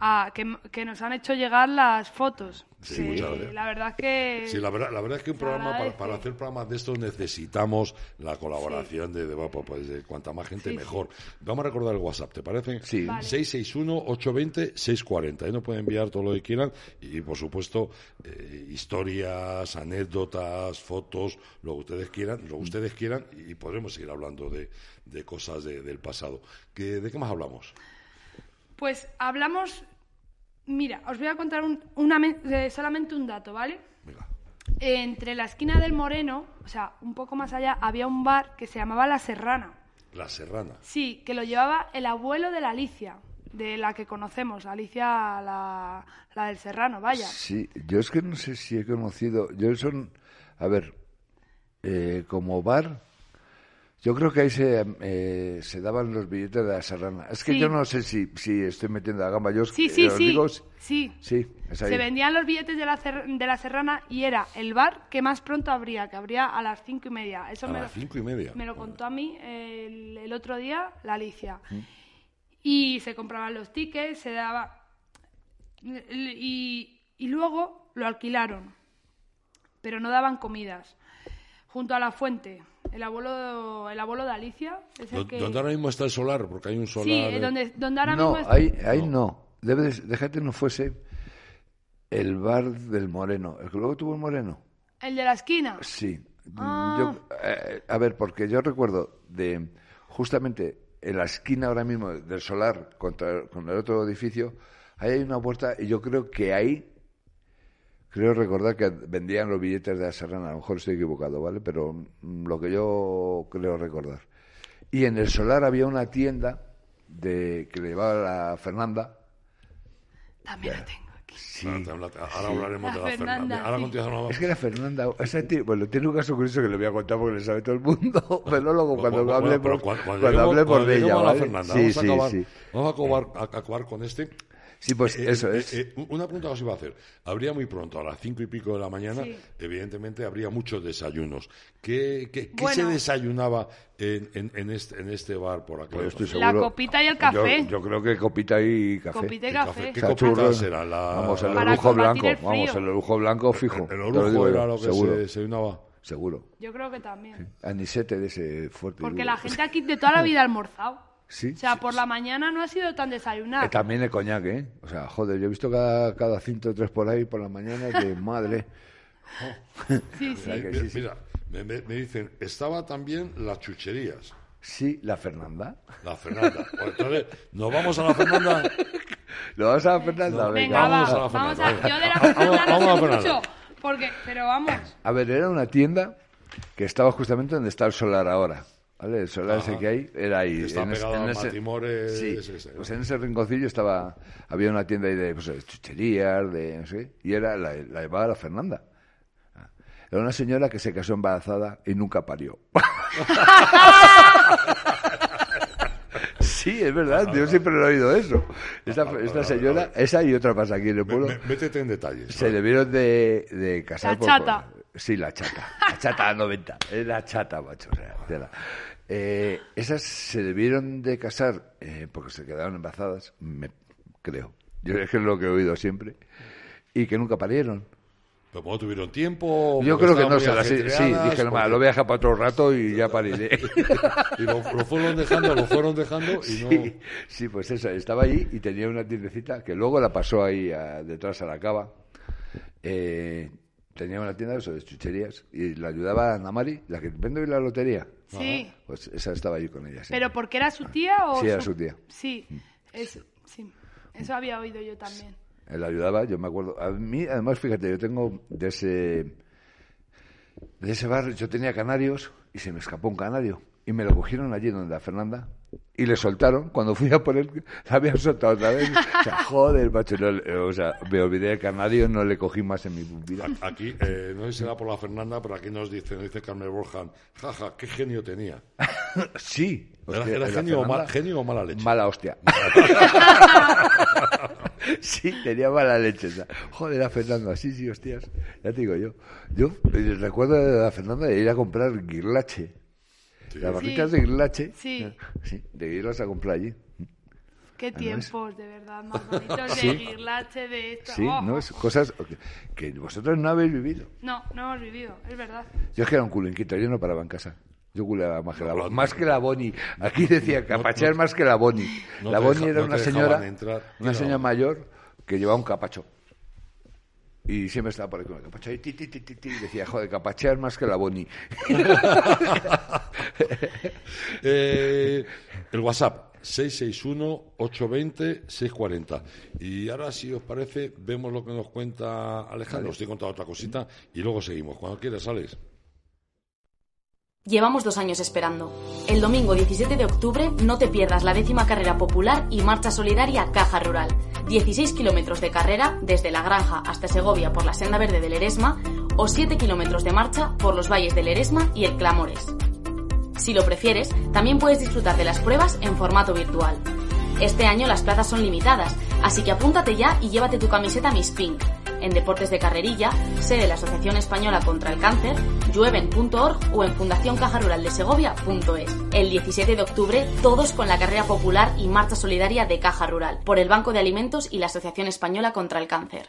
a- que, que nos han hecho llegar las fotos. Sí, Que muchas gracias. La verdad que... Sí, la verdad, la verdad es que un programa, para, hacer programas de estos necesitamos la colaboración de, de, pues, de cuanta más gente Sí, mejor. Vamos a recordar el WhatsApp, ¿te parece? Sí. Vale. 661-820-640. Ahí nos pueden enviar todo lo que quieran y, por supuesto, eh, historias, anécdotas, fotos, lo que ustedes quieran, lo que ustedes quieran y podremos seguir hablando de, de cosas de- del pasado. ¿Qué- ¿De qué más hablamos? Pues hablamos... Mira, os voy a contar un- una eh, solamente un dato, ¿vale? Venga. Entre la esquina del Moreno, o sea, un poco más allá, había un bar que se llamaba La Serrana. La Serrana. Sí, que lo llevaba el abuelo de la Alicia, de la que conocemos, Alicia la, la del Serrano, vaya. Sí, yo es que no sé si he conocido. Yo son. A ver, eh, como bar. Yo creo que ahí se, eh, se daban los billetes de la serrana. Es que Sí. yo no sé si, si estoy metiendo la gamba. Yo es Sí, que, sí, os sí, digo, sí. sí, es ahí. Se vendían los billetes de la, Cer- de la Serrana y era el bar que más pronto abría, que abría a las cinco y media. Eso A me, las lo, cinco y media. me lo contó a mí el, el otro día la Alicia. Mm. Y se compraban los tickets, se daba... Y, y luego lo alquilaron, pero no daban comidas. Junto a la fuente, el abuelo, el abuelo de Alicia es el ¿Dó- que... ¿Dónde ahora mismo está el solar? Porque hay un solar. Sí, eh, donde, donde ahora no, mismo está- ahí, ahí no. Debe de, déjate no fuese el bar del Moreno. ¿El que luego tuvo el Moreno? El de la esquina. Sí. Ah. Yo, eh, a ver, porque yo recuerdo de justamente en la esquina ahora mismo del solar contra, con el otro edificio, ahí hay una puerta y yo creo que ahí, creo recordar que vendían los billetes de la Serrana, a lo mejor estoy equivocado, ¿vale? Pero mm, lo que yo creo recordar. Y en el solar había una tienda de que le llevaba la Fernanda. También la tengo aquí. Sí. Ahora, hablaremos La de la Fernanda. Fernanda, Ahora sí. continuamos. Es que la Fernanda, esa tía- bueno, tiene un caso curioso que le voy a contar porque le sabe todo el mundo, pero luego cuando Bueno, hable pero por, cuando, cuando lleguemos- hable por cuando de ella, a ¿vale? Fernanda, Sí, vamos, a sí, acabar, sí. vamos a acabar, a- a acabar con este. Sí, pues Eh, eso eh, es. eh, una pregunta que os iba a hacer. Habría muy pronto, a las cinco y pico de la mañana, Sí. evidentemente habría muchos desayunos. ¿Qué, qué, qué Bueno. se desayunaba en, en, en este, en este bar por aquí? Pues estoy La copita y el café. Yo, creo que copita y café. Copita y ¿Qué café. ¿Qué churros. era? La, Vamos, el orujo blanco. el. Vamos, el orujo blanco fijo. el Te lo orujo era yo, lo que seguro. se, se unaba. Seguro. Yo creo que también. Anisete de ese fuerte. Porque duro. la gente aquí de toda la vida ha almorzado. Sí, O sea, sí, por la mañana no ha sido tan desayunar. Eh, también el coñac, ¿eh? O sea, joder, yo he visto cada, cada cinto o tres por ahí por la mañana de madre. Sí, sí. que Mira, sí, sí. mira, me, dicen, estaba también las chucherías. Sí, la Fernanda. La Fernanda. Pues entonces, ¿nos vamos a la Fernanda? ¿Lo vas a la Fernanda? No, Venga, vamos va. a la Vamos Fernanda, a... Yo de la venga. Fernanda Vamos- vamos a no la sé Fernanda. mucho. Porque, pero vamos. A ver, era una tienda que estaba justamente donde está el solar ahora. ¿Vale? El solar Ajá. ese que hay era ahí. Que está en ese- pegado en ese- Matimores, Sí, ese, ese, ¿no? pues en ese rinconcillo estaba, había una tienda ahí de, pues, de chucherías, de no sé, y era la, la llevaba la Fernanda. Ah. Era una señora que se casó embarazada y nunca parió. Sí, es verdad, yo siempre lo he oído eso. Esta, esta señora, esa y otra pasa aquí en el pueblo. métete en detalles. Se debieron de, de casar La por- chata. por- sí, la chata. La chata 90. Es la chata, macho. O sea, tela. Eh, esas se debieron de casar eh, porque se quedaron embarazadas, me, creo. Yo es que es lo que he oído siempre. Y que nunca parieron. ¿Pero como tuvieron tiempo? Yo creo que no se las... Sí, dije, no, porque- lo voy a dejar para otro rato y ya pariré. Y lo, lo fueron dejando, lo fueron dejando y no... Sí, sí, pues eso, estaba allí y tenía una tiendecita que luego la pasó ahí a- detrás a la cava. Eh, tenía una tienda de eso, de chucherías y la ayudaba a Ana Mari, la que vende hoy la lotería. Sí. Pues esa estaba allí con ella. ¿Pero porque era su tía o...? Sí, era su tía. Sí, eso, sí. Eso había oído yo también. Él la ayudaba, yo me acuerdo. A mí, además, fíjate, yo tengo de ese, de ese bar, yo tenía canarios y se me escapó un canario. Y me lo cogieron allí donde la Fernanda y le soltaron. Cuando fui a por él, la habían soltado otra vez. O sea, joder, macho. no o sea, me olvidé del canario, no le cogí más en mi vida. Aquí, eh, no sé si será por la Fernanda, pero aquí nos dice, nos dice Carmen Borjan, jaja, qué genio tenía. Sí. ¿Era, hostia, era genio, o mal- genio o mala leche? Mala hostia. sí, tenía mala leche. Joder, la Fernanda, sí, sí, hostias. Ya te digo yo. Yo eh, recuerdo de la Fernanda de ir a comprar guirlache. Las barritas Sí. de guirlache. Sí. Sí, de irlas a comprar allí. Qué Ah, tiempos, de verdad, más bonitos Sí. de guirlache, de esto. Sí, Oh, ¿no? Es cosas que, que vosotros no habéis vivido. No, no hemos vivido, es verdad. Yo es que era un culo inquieto, yo no paraba en casa. Yo culeaba más que la Boni. Más que la Boni. Aquí decía capachear más que la Boni. no la deja- era una señora, una señora mayor que llevaba un capacho. Y siempre estaba por ahí con el capacho y, ti, ti, ti, y decía, joder, capachear más que la Boni. Eh, el WhatsApp, 661-820-640. Y ahora, si os parece, vemos lo que nos cuenta Alejandro. Os estoy contando otra cosita y luego seguimos. Cuando quieras, Alex. Llevamos dos años esperando. El domingo 17 de octubre no te pierdas la décima carrera popular y marcha solidaria Caja Rural. 16 kilómetros de carrera desde La Granja hasta Segovia por la senda verde del Eresma o 7 kilómetros de marcha por los valles del Eresma y el Clamores. Si lo prefieres, también puedes disfrutar de las pruebas en formato virtual. Este año las plazas son limitadas, así que apúntate ya y llévate tu camiseta Miss Pink. En Deportes de Carrerilla, sede la Asociación Española contra el Cáncer, llueven.org o en fundacioncajaruraldesegovia.es. El 17 de octubre, todos con la carrera popular y marcha solidaria de Caja Rural, por el Banco de Alimentos y la Asociación Española contra el Cáncer.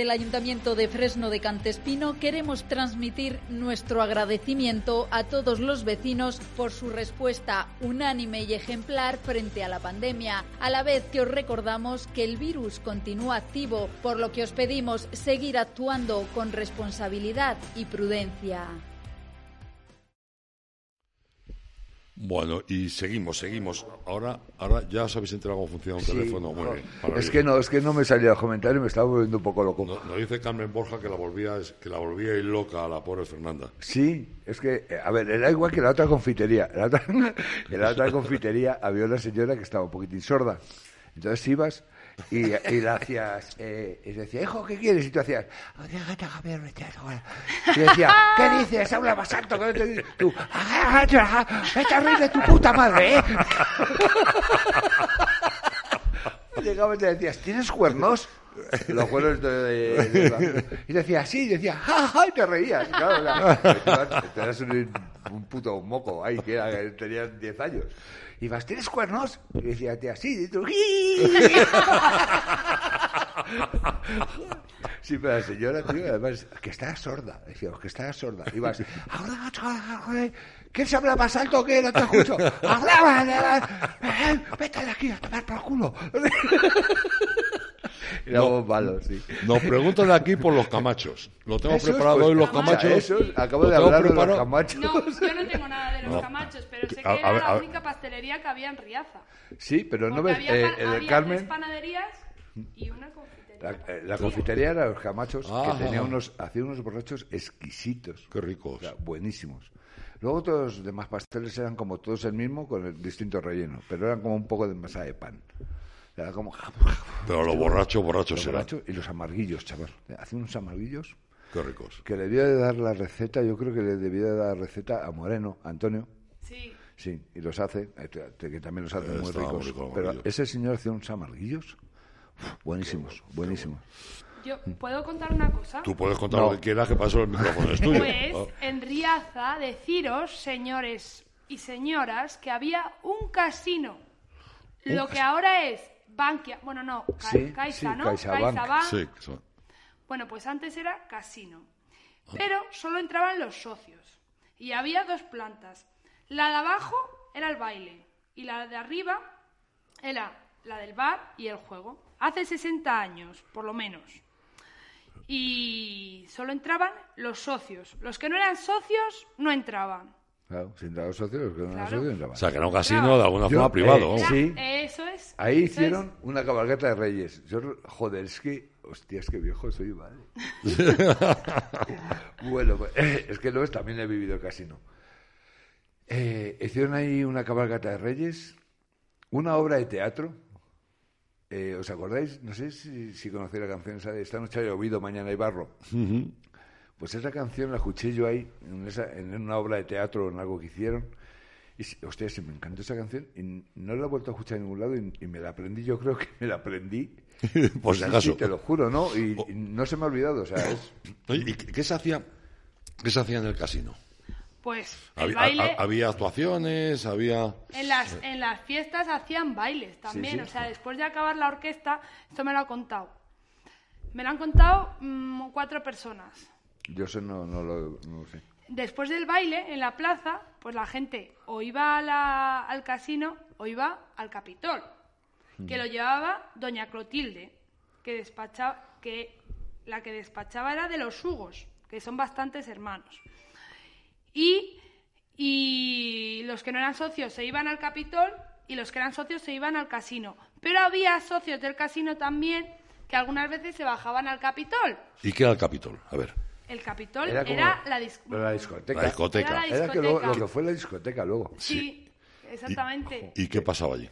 Desde el Ayuntamiento de Fresno de Cantespino queremos transmitir nuestro agradecimiento a todos los vecinos por su respuesta unánime y ejemplar frente a la pandemia, a la vez que os recordamos que el virus continúa activo, por lo que os pedimos seguir actuando con responsabilidad y prudencia. Bueno, y seguimos, seguimos. Ahora, ahora ya os habéis enterado cómo funciona un Sí, teléfono. Muy bien, es que no, es que no me salía el comentario y me estaba volviendo un poco loco. Nos, nos dice Carmen Borja que la volvía, que la volvía ir loca a la pobre Fernanda. Sí, es que, eh, a ver, era igual que la otra confitería. En la otra, en la otra confitería había una señora que estaba un poquitín sorda. Entonces ibas y, y le hacías, eh, y decía, hijo, ¿qué quieres? Y tú hacías, y decía, ¿qué dices? Habla más alto. que te-". Tú, vete a de tu puta madre, ¿eh? Y le decías, ¿tienes cuernos? Los cuernos de, de- de- Y decía, sí, y decía, ja, ja, y te reías. Claro, claro. Tú eras un, un puto moco ahí, que era, que tenías 10 años. Y vas, ¿tienes cuernos? Y decía, tía, sí, y tú, Sí, pero la señora, tío, además, que estaba sorda. Decía, que estaba sorda. Y vas, ¿quién se habla más alto que no te escucho? Vete de aquí a tomar por culo. Éramos malos, sí. Nos preguntan aquí por los camachos. Lo tengo Esos, preparado pues, hoy, los Camachos. Esos, acabo Lo de hablar de los camachos. No, yo no tengo nada de los No. camachos, pero sé que A- a era a la única pastelería que había en Riaza. Sí, pero no ves, había, eh, el había tres Carmen, panaderías y una confitería. la, eh, la confitería era los camachos, Ah. que tenía unos, hacía unos borrachos exquisitos. Qué ricos. O sea, buenísimos. Luego todos los demás pasteles eran como todos el mismo, con el distinto relleno, pero eran como un poco de masa de pan. Era como... Pero los borrachos, borrachos Los eran. borrachos y los amarguillos, chaval. Hacía unos amarguillos Qué ricos. que le debió de dar la receta, yo creo que le debió de dar la receta a Moreno, Antonio, Sí. Sí, y los hace, eh, que también los hace Eh, muy ricos. rico Pero ese señor hacía unos amarguillos buenísimos, buenísimos. Yo, ¿puedo contar una cosa? Tú puedes contar No. lo que quieras, que para eso el micrófono es tuyo. Pues Ah, en Riaza, deciros, señores y señoras, que había un casino. Lo que ahora es Bankia, bueno, no, Ca- Sí, Caixa, sí, ¿no? CaixaBank. Sí, Bueno, pues antes era casino. Pero solo entraban los socios. Y había dos plantas. La de abajo era el baile y la de arriba era la del bar y el juego. Hace 60 años, por lo menos. Y solo entraban los socios. Los que no eran socios no entraban. Claro, sin dar los socios, los que no Claro. socios. O sea, que era un casino Claro. de alguna Yo, forma privado. eh, sí. Eso es. Ahí eso es. hicieron una cabalgata de reyes. Yo, joder, es que, hostia, es que viejo soy, vale. bueno, pues, es que luego también he vivido el casino. Eh, hicieron ahí una cabalgata de reyes, una obra de teatro. Eh, ¿Os acordáis? No sé si, si conocéis la canción esa de Esta noche ha llovido, mañana hay barro. Pues esa canción la escuché yo ahí, en, esa- en una obra de teatro, en algo que hicieron. Y, hostia, se me encantó esa canción y no la he vuelto a escuchar en ningún lado y, y me la aprendí, yo creo que me la aprendí. Por si acaso. sí, te lo juro, ¿no? Y, y no se me ha olvidado, o sea, es... ¿y qué se hacía? ¿Qué se hacía en el casino? Pues el Había, baile. ha- había actuaciones, había. En las, en las fiestas hacían bailes también, sí. o sea, después de acabar la orquesta, esto me lo ha contado. Me lo han contado mm, cuatro personas. Yo eso no, no, lo, no lo sé. Después del baile, en la plaza, pues la gente o iba a la- al casino o iba al Capitol, que lo llevaba doña Clotilde, que despachaba, que la que despachaba era de los Hugos, que son bastantes hermanos. Y, y los que no eran socios se iban al Capitol y los que eran socios se iban al casino. Pero había socios del casino también que algunas veces se bajaban al Capitol. ¿Y qué era el Capitol? A ver. El Capitol Era la, dis- la discoteca. La discoteca. Era la Era que luego- discoteca. lo que fue la discoteca luego. Sí, exactamente. ¿Y qué pasaba allí?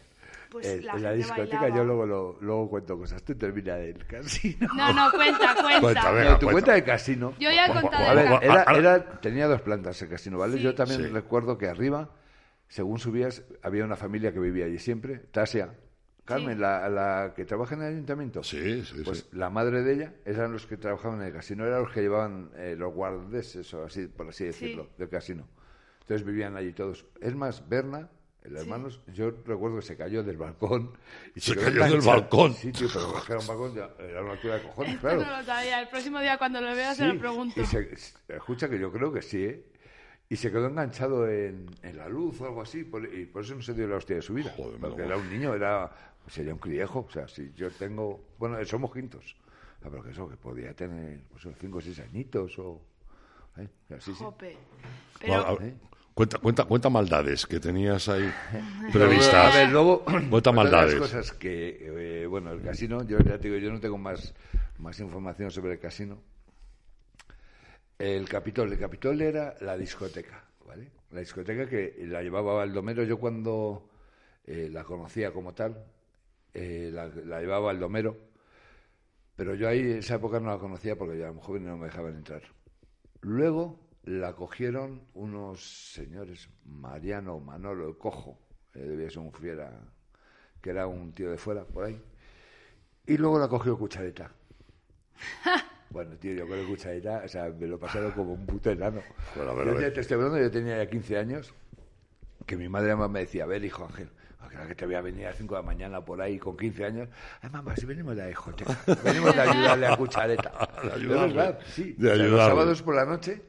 Pues Eh, la en la discoteca bailaba. yo luego, lo- luego cuento cosas. Tú termina del casino. No, no, cuenta, cuenta. Cuenta, venga. No, tu cuenta. casino. Yo ya he contado A ver, el era, Ahora- era- tenía dos plantas el casino, ¿vale? Sí. Yo también Sí. recuerdo que arriba, según subías, había una familia que vivía allí siempre, Tasia. Carmen, Sí. la, la que trabaja en el ayuntamiento. Sí, sí, Pues sí. la madre de ella eran los que trabajaban en el casino, eran los que llevaban eh, los guardeses, o así, por así decirlo, del casino. Entonces vivían allí todos. Es más, Berna, el hermano, yo recuerdo que se cayó del balcón. Y Se quedó cayó del balcón. Sí, tío, pero era un balcón, ya, era una altura de cojones, Esto claro. no lo sabía. El próximo día cuando lo vea se lo pregunto. y se- escucha que yo creo que sí, ¿eh? Y se quedó enganchado en, en la luz o algo así, por- y por eso no se dio la hostia de su vida. Joder, porque era un niño, era sería un criejo. O sea, si yo tengo. Bueno, somos quintos. Ah, pero que eso, que podía tener pues, cinco o seis añitos o. ¿eh? Así, sí. Jope. Pero a cuenta, cuenta, cuenta maldades que tenías ahí A previstas. ver, luego. Cuenta maldades. las cosas que. eh, bueno, el casino, yo ya te digo, yo no tengo más, más información sobre el casino. El Capitol. El Capitol era la discoteca, ¿vale? La discoteca que la llevaba Baldomero. Yo cuando eh, la conocía como tal, eh, la, la llevaba Baldomero. Pero yo ahí en esa época no la conocía porque ya era muy joven y no me dejaban entrar. Luego la cogieron unos señores, Mariano Manolo, el cojo, eh, debía ser un fiera, que era un tío de fuera, por ahí. Y luego la cogió Cuchareta. Bueno, tío, yo con el Cuchareta, o sea, me lo pasaron como un puto enano. Bueno, a yo a te estoy hablando, yo tenía ya 15 años, que mi madre además me decía, a ver, hijo Ángel, ¿a que te voy a venir a las 5 de la mañana por ahí con 15 años. Ay, mamá, si venimos de la discoteca, venimos de ayudarle a Cuchareta. De ayudarle, verdad, sí. de O sea, los sábados por la noche,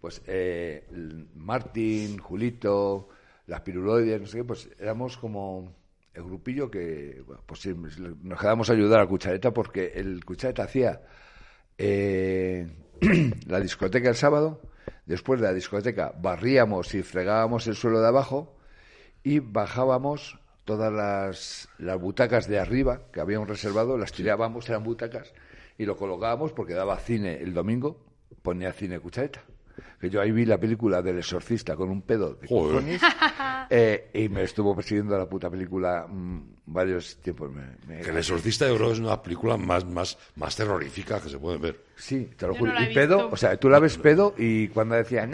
pues eh, Martín, Julito, las piruloides, no sé qué, pues éramos como el grupillo que, bueno, pues sí, nos quedamos a ayudar a Cuchareta porque el Cuchareta hacía eh, la discoteca el sábado, después de la discoteca barríamos y fregábamos el suelo de abajo y bajábamos todas las, las butacas de arriba que habíamos reservado, las tirábamos, eran butacas, y lo colocábamos porque daba cine el domingo, ponía cine Cuchareta. Que yo ahí vi la película del exorcista con un pedo de cojones, eh, y me estuvo persiguiendo la puta película mm, varios tiempos. Me, me- Que El Exorcista yo creo es una película más, más, más terrorífica que se puede ver. Sí, te lo Yo juro. no y pedo, visto. o sea, tú la ves pedo y cuando decía.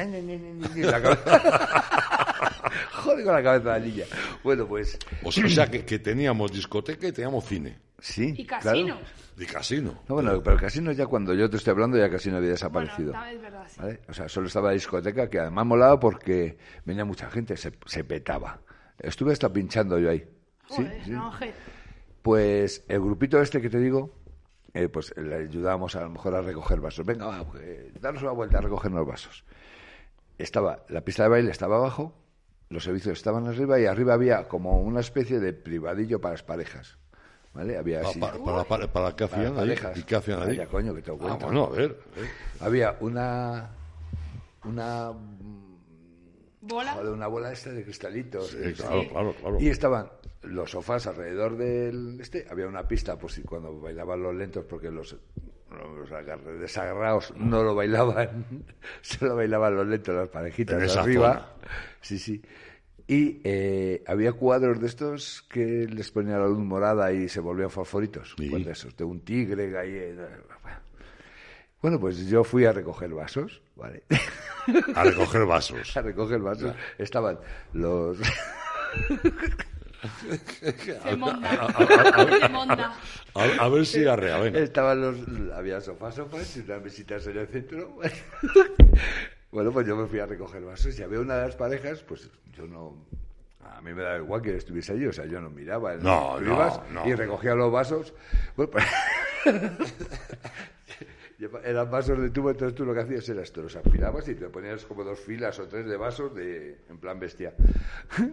Joder con la cabeza de la niña. Bueno, pues O sea, o sea, que, que teníamos discoteca y teníamos cine. sí. y claro. casinos. Y casino. No, bueno, pero el casino ya cuando yo te estoy hablando ya casi no había Bueno, desaparecido. es verdad, sí. ¿vale? O sea, solo estaba la discoteca que además molaba porque venía mucha gente, se, se petaba. Estuve hasta pinchando yo ahí. Sí, Joder, sí. no, Ángel. Pues el grupito este que te digo, eh, pues le ayudábamos a lo mejor a recoger vasos. Venga, va, pues, danos una vuelta a recoger los vasos. Estaba, la pista de baile estaba abajo, los servicios estaban arriba y arriba había como una especie de privadillo para las parejas. ¿Vale? Había Pa- así- pa- para, para, para qué hacían para ahí? parejas. ¿Y qué hacían ahí? Vaya, coño, que te Ah, bueno, a ver. Había una una ¿Bola? joder, una bola esta de cristalitos. Sí, claro, claro, claro. Y estaban los sofás alrededor del este, había una pista pues si cuando bailaban los lentos porque los los desagarrados no lo bailaban, solo bailaban los lentos las parejitas de arriba. zona. Sí, sí. Y eh, había cuadros de estos que les ponían la luz morada y se volvían fosforitos. Sí. Pues de esos, de un tigre eh, Bueno, pues yo fui a recoger vasos, ¿vale? A recoger vasos. a recoger vasos. Estaban los... Se. Se. A, a ver si arrea, venga. Estaban los... Había sofás, sofás y unas mesitas en el centro. Bueno, pues yo me fui a recoger vasos y había una de las parejas, pues yo no... A mí me da igual que estuviese allí, o sea, yo no miraba. No, no, ibas no. Y recogía los vasos. Bueno, pues- Eran vasos de tubo, entonces tú lo que hacías era esto, los aspirabas y te ponías como dos filas o tres de vasos de, en plan bestia.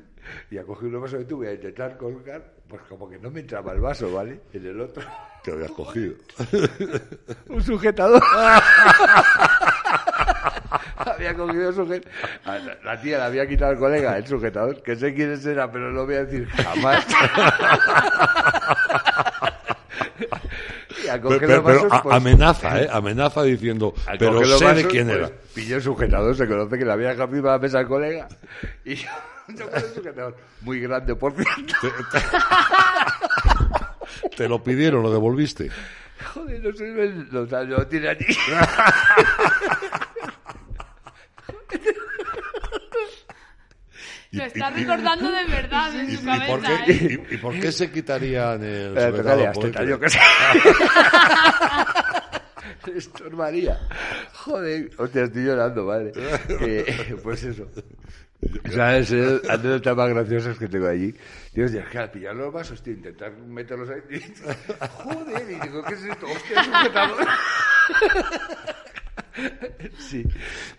Y a coger unos vasos de tubo y a intentar colgar, pues como que no me entraba el vaso, ¿vale? En el otro, Que habías cogido. un sujetador. había cogido el sujetador. La, la tía le había quitado al colega el sujetador, que sé quién era, pero no lo voy a decir jamás. Y a Pero, coger pero- los vasos, pero a- pues, amenaza, ¿eh? Amenaza diciendo, pero sé de quién pues, era. Pilló el sujetador, se conoce que le había encima de la mesa al colega. Y yo, yo con el sujetador, muy grande, por cierto. Te lo pidieron, lo devolviste. Joder, no sé, no, o sea, lo tiene allí. Lo está recordando de verdad en ¿Y, su y por cabeza, qué, ¿eh? y- y por qué se quitarían el Porque- tallo que se... Esto es María. Joder, hostia, estoy llorando, madre. Eh, pues eso. O sea, es eh, anécdotas más graciosas que tengo allí. Dios, es que al pillar los vasos, tío, intentar meterlos ahí. y- Joder, y digo, ¿qué es esto? Hostia, sujetador. Sí,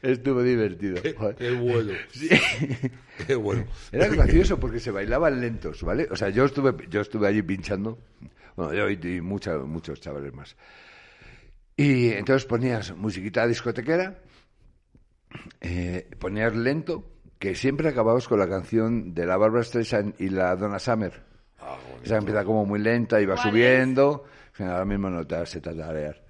estuvo divertido. Joder. Qué bueno. Sí. Qué bueno. Era gracioso porque se bailaban lentos, ¿vale? O sea, yo estuve, yo estuve allí pinchando, bueno, yo y, y mucha- muchos chavales más. Y entonces ponías musiquita discotequera, eh, ponías lento, que siempre acababas con la canción de la Barbara Streisand y la Donna Summer. Ah. Esa empieza como muy lenta y va ¿Cuál subiendo. Sea, ahora mismo no te das se tararear.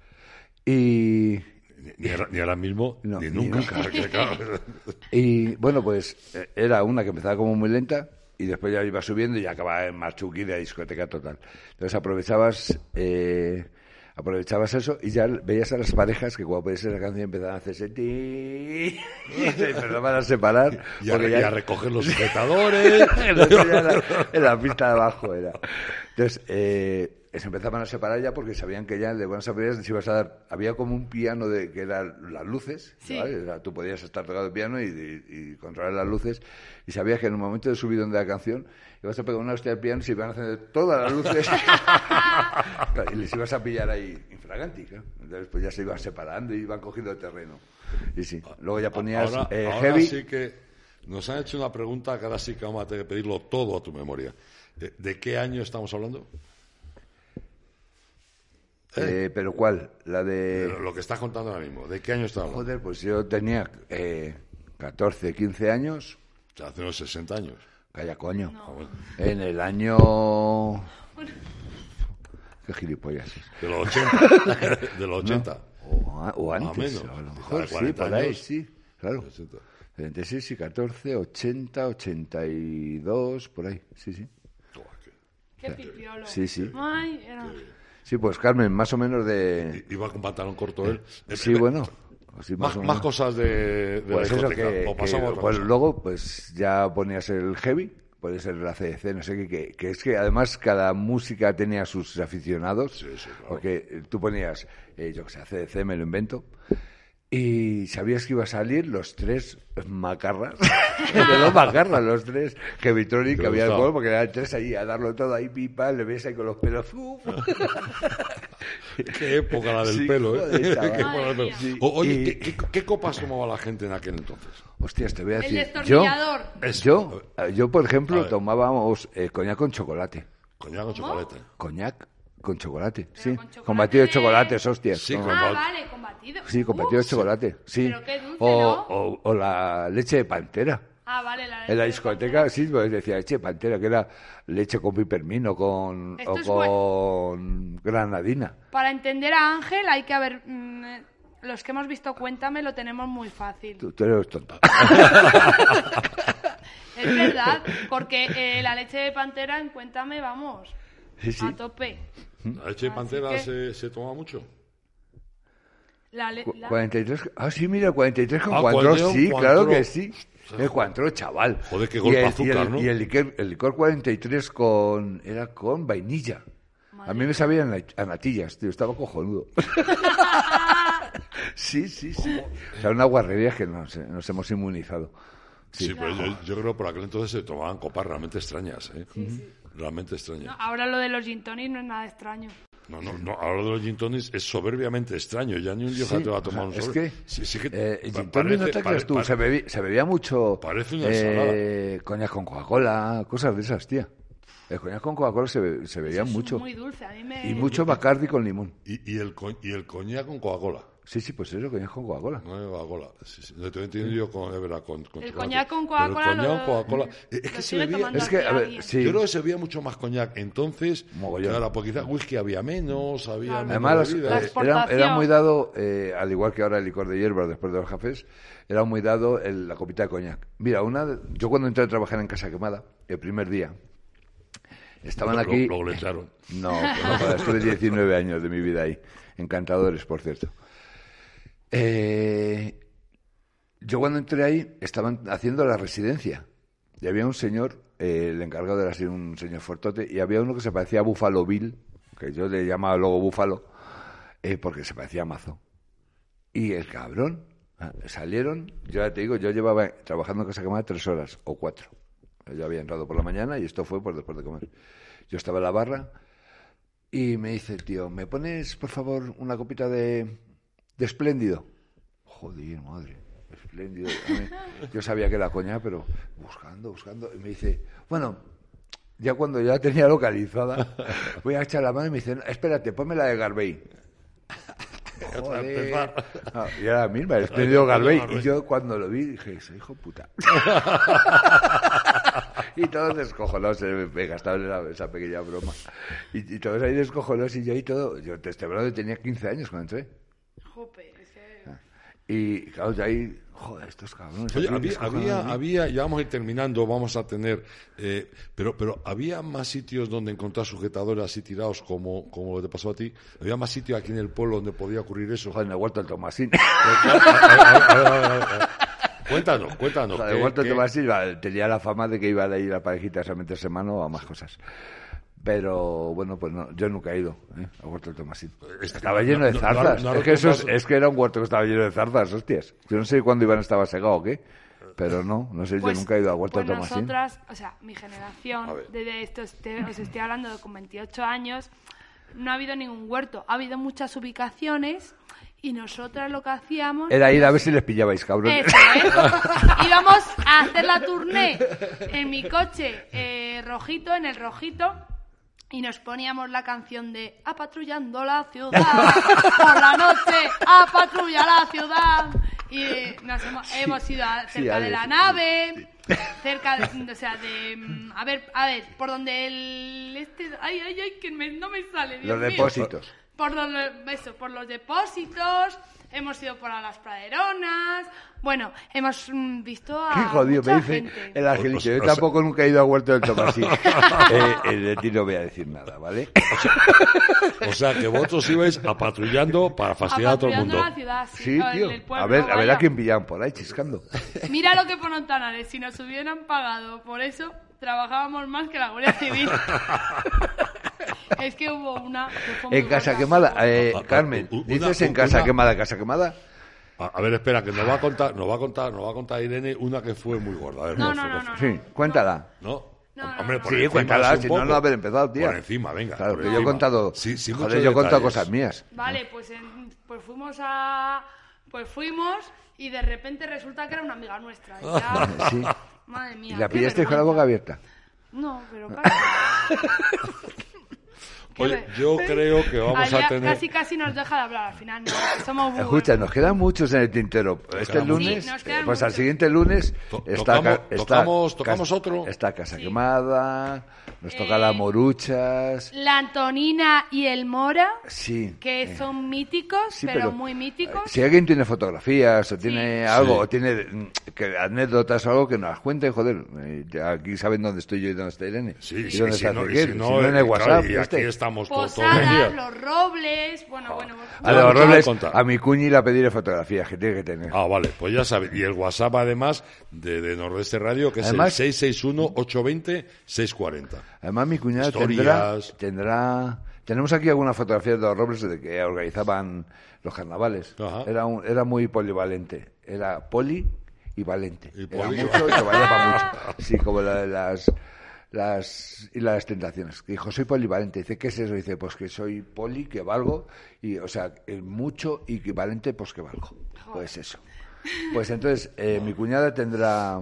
Y Ni, ni ahora, ni ahora mismo, No, ni ni nunca. Y bueno, pues eh, era una que empezaba como muy lenta y después ya iba subiendo y ya acababa en machuqui de discoteca total. Entonces aprovechabas eh, aprovechabas eso y ya veías a las parejas que cuando ponías esa canción empezaban a hacerse ti y se empezaban a separar. y, a, ya- recoger los sujetadores. Ya era- en la pista de abajo era. Entonces, eh, se empezaban a separar ya porque sabían que ya de buenas a primeras les ibas a dar. Había como un piano de que eran las luces, Sí. ¿vale? O sea, tú podías estar tocando el piano y, y- y controlar las luces, y sabías que en un momento de subidón de la canción ibas a pegar una hostia al piano y se iban a hacer todas las luces y les ibas a pillar ahí infraganti. Entonces, pues ya se iban separando y iban cogiendo terreno. Y sí, luego ya ponías ahora, eh, ahora heavy. sí que nos han hecho una pregunta que ahora sí que vamos a tener que pedirlo todo a tu memoria. ¿De, de qué año estamos hablando? Eh, ¿Pero cuál? La de. De Lo que estás contando ahora mismo. ¿De qué año hablando? Joder, pues yo tenía eh, 14, 15 años. O sea, hace unos 60 años. Calla, coño. Ah, bueno. En el año... Qué gilipollas es. De los 80. de los 80. O, a- o o antes, menos. a lo mejor, sí, 40 por ahí, sí, claro. 80. 36 y 14, 80, 82, por ahí, sí, sí. Qué- Qué pipiolo. Sí, sí. Ay, era... Sí, pues Carmen, más o menos de... Iba con pantalón corto él. Sí, bueno. así Más, cosas de, de Pues la que, o que, pasamos pues luego pues ya ponías el heavy, puede ser la CDC, no sé qué, que, que es que además cada música tenía sus aficionados, Sí, sí, claro. porque tú ponías, eh, yo que sé, CDC me lo invento, Y sabías que iba a salir los tres macarras. los macarras, los tres. Que Vitroni, que había gustaba. alcohol, porque eran tres ahí a darlo todo ahí, pipa, le ves ahí con los pelos. ¡uf! Qué época la del Sí, pelo, ¿eh? joder, chaval. Qué época la del pelo. Sí, O- oye, y- ¿qué, qué, qué copas tomaba la gente en aquel entonces? Hostias, te voy a El decir. yo, destornillador. Eso. yo, yo, por ejemplo, tomábamos eh, coñac con chocolate. Coñac con chocolate. Coñac con chocolate, sí. con chocolate Con batido de chocolates, hostias. Sí, con- con- Ah, Val- vale, Sí, con batido de chocolate, sí. Pero qué dulce, o, ¿no? o, o la leche de pantera. Ah, vale, la En la de discoteca, sí, pues decía leche de pantera, que era leche con pipermino con, Esto o con granadina. Para entender a Ángel hay que haber... mm, los que hemos visto Cuéntame lo tenemos muy fácil. Tú, tú eres tonto. Es verdad, porque eh, la leche de pantera en Cuéntame, vamos, Sí, sí. a tope. ¿La leche de pantera que- se, se toma mucho? La la- 43, ah, sí, mira, 43 con Ah, Cuantro, 41 sí, Cuantro. claro que sí. El Cuantro, chaval. Joder, qué Y golpe el- azúcar, y el, ¿no? Y el licor, el licor 43 con, era con vainilla. A mí me sabían a, natillas, tío, estaba cojonudo. sí, sí, sí. O sea, una guarrería que nos, nos hemos inmunizado. Sí, pero yo, yo creo que por aquel entonces se tomaban copas realmente extrañas, ¿eh? Realmente extrañas. no, ahora lo de los gin no es nada extraño. No, no, no, ahora lo de los gin tonics es soberbiamente extraño. Ya ni un día Sí, te va a tomar un es sobre. que, Sí, sí que eh, gin tonic, no te parece- creas tú, pare- se, bebía, se bebía mucho Parece una eh, coñac con Coca-Cola, cosas de esas, tía. El coñac con Coca-Cola se, be- se bebía Es mucho. muy dulce, a mí me... Y mucho Bacardi con limón. Y, y el, co- y el coñac con Coca-Cola. Sí, sí, pues eso, coñac con Coca-Cola. No es Coca-Cola. Sí, sí. Lo tengo entendido con, es verdad, con, con El coñac con Pero el Coca-Cola coñac lo- con Coca-Cola. Es lo que se bebía... Es que, a aquí ver, alguien. sí. Yo creo que se bebía mucho más coñac entonces. Mogollón. Que ahora, porque quizás whisky había menos, había Claro. menos Además, las- bebida. La eh, era, era muy dado, eh, al igual que ahora el licor de hierbas después de los cafés, era muy dado el- la copita de coñac. Mira, una de- yo cuando entré a trabajar en Casa Quemada, el primer día, estaban aquí... Luego le echaron. No, pues no, estuve 19 años de mi vida ahí. Encantadores, por cierto. Eh, yo cuando entré ahí estaban haciendo la residencia. Y había un señor, eh, el encargado era así un señor fortote, y había uno que se parecía a Buffalo Bill, que yo le llamaba luego Búfalo, eh, porque se parecía a Mazo. Y el cabrón, ah, salieron, yo ya te digo, yo llevaba trabajando en Casa Quemada tres horas o cuatro. Yo había entrado por la mañana y esto fue pues, después de comer. Yo estaba en la barra y me dice el tío, ¿me pones por favor una copita de, de espléndido? Joder, madre, espléndido. Mí- Yo sabía que era coña, pero buscando, buscando. Y me dice, bueno, ya cuando ya tenía localizada, voy a echar la mano y me dice, "No, espérate, ponme la de Garbey. Joder. No, y era la misma, el espléndido Garbey. Y yo cuando lo vi dije, ese hijo puta. y todos descojonados, se me gastaron esa, esa pequeña broma. Y, y todos ahí descojonados y yo ahí todo. Yo te de tenía 15 años cuando entré. Jope, Y claro, yo ahí, joder, estos cabrones. Oye, había, había, de había, ya vamos a ir terminando, vamos a tener, eh, pero, pero había más sitios donde encontrar sujetadores así tirados como, como lo que te pasó a ti. Había más sitios aquí en el pueblo donde podía ocurrir eso. Joder, en el huerto del Tomasín. Cuéntanos, cuéntanos. Joder, ¿qué- el huerto del qué- Tomasín va, tenía la fama de que iban a ir a parejitas a meterse mano a más cosas. Pero bueno, pues no, yo nunca he ido ¿eh? al huerto del Tomasín. Es que Estaba no- lleno de no- no- zarzas. no es, que eso es, recuerdas- es que era un huerto que estaba lleno de zarzas, hostias. Yo no sé cuándo Iván estaba segado o qué. Pero no, no sé, Pues- yo nunca he ido al huerto pues del Tomasín. nosotras, o sea, mi generación, desde esto este- os estoy hablando de con 28 años, no ha habido ningún huerto. Ha habido muchas ubicaciones y nosotras lo que hacíamos... Era ir a ver si les pillabais, cabrón. Eso es. Íbamos a hacer la tournée en mi coche eh, rojito, en el rojito, y nos poníamos la canción de A patrullando la ciudad, por la noche, a patrulla la ciudad. Y eh, nos hemos, hemos ido a- sí, cerca de la nave, cerca de, o sea, de, mm, a ver, a ver, por donde el, este, ay, ay, ay, que me- no me sale, Dios Los mío. depósitos. Por los, eso, por los depósitos, hemos ido por a las praderonas. Bueno, hemos mm, visto a. Qué jodido, me mucha dice gente. el angelito. O sea- Yo tampoco nunca he ido al huerto del Tomasín. eh, eh, de ti no voy a decir nada, ¿vale? O sea, que vosotros ibais a patrullando para fastidiar a todo el mundo. la ciudad, sí, Sí, el- tío. el pueblo, A ver, a ver vaya. a quién pillan por ahí chiscando. Mira lo que ponen Tanares. Si nos hubieran pagado por eso, trabajábamos más que la Guardia Civil. Es que hubo una. que fue muy En Casa. Quemada, eh, Carmen, una- dices en una- Casa Quemada, Casa Quemada. A, a ver, espera, que nos va a contar, nos va a contar, nos va a contar Irene una que fue muy gorda. A ver, No, no, no, no. Sí, cuéntala. ¿No? No, no, Hombre, por Sí, cuéntala, si no, poco. no haber empezado, tía. Por encima, venga. Claro, que yo he contado. Sí, sí, joder, yo he contado cosas mías. Vale, pues, en- pues fuimos a... Pues fuimos y de repente resulta que era una amiga nuestra. Y ya... Sí. Madre mía. ¿Y la pillaste con la boca abierta? No, pero claro. Oye, ver- yo creo que vamos Allá a tener... Casi, casi nos deja de hablar al final. No, que somos muy Escucha, buenos. nos quedan muchos en el tintero. Este lunes, muchos. Sí, nos quedan pues al siguiente lunes To- está, tocamos- ca- está tocamos- tocamos Casa- otro. Está Casa Sí. Quemada, nos toca Eh, la Moruchas. La Antonina y el Mora, Sí. que eh, son míticos, sí, pero, muy míticos. eh, Si alguien tiene fotografías o tiene algo, Sí. o tiene mm, que, anécdotas o algo, que nos las cuente, joder. eh, aquí saben dónde estoy yo y dónde está Irene. Sí, y sí, dónde sí, está no, si si no, no en eh, el claro, y este. Estamos todos todo el Posadas, día. los robles, bueno, bueno. A Bueno, los voy a robles, contar. a mi cuñi la pediré fotografías, que tiene que tener. Ah, vale, pues ya sabes. Y el WhatsApp, además, de, de Nordeste Radio, que es el 661-820-640. Además, mi cuñada Historias. tendrá, tendrá... Tenemos aquí algunas fotografías de los robles de que organizaban los carnavales. Ajá. Era, un- era muy polivalente. Era poli y valente. Y Era poli- mucho y valía para mucho. Sí, como la de las... Las, y las tentaciones. Dijo, soy polivalente. Dice, ¿qué es eso? Dice, pues que soy poli, que valgo. Y, o sea, el mucho y que valente, pues que valgo. Pues eso. Pues entonces, eh, mi cuñada tendrá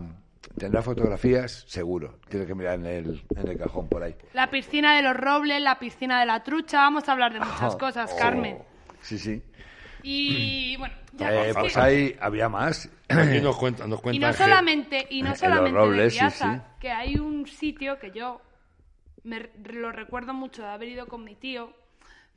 tendrá fotografías, seguro. Tiene que mirar en el, en el cajón por ahí. La piscina de los robles, la piscina de la trucha, vamos a hablar de muchas Oh, cosas, oh. Carmen. Sí, sí. Y bueno, Eh, pues ahí había más. Aquí nos cuentan, nos y cuentan no que- solamente, y En no los solamente robles, de sí, Riaza, sí. que hay un sitio que yo me lo recuerdo mucho de haber ido con mi tío,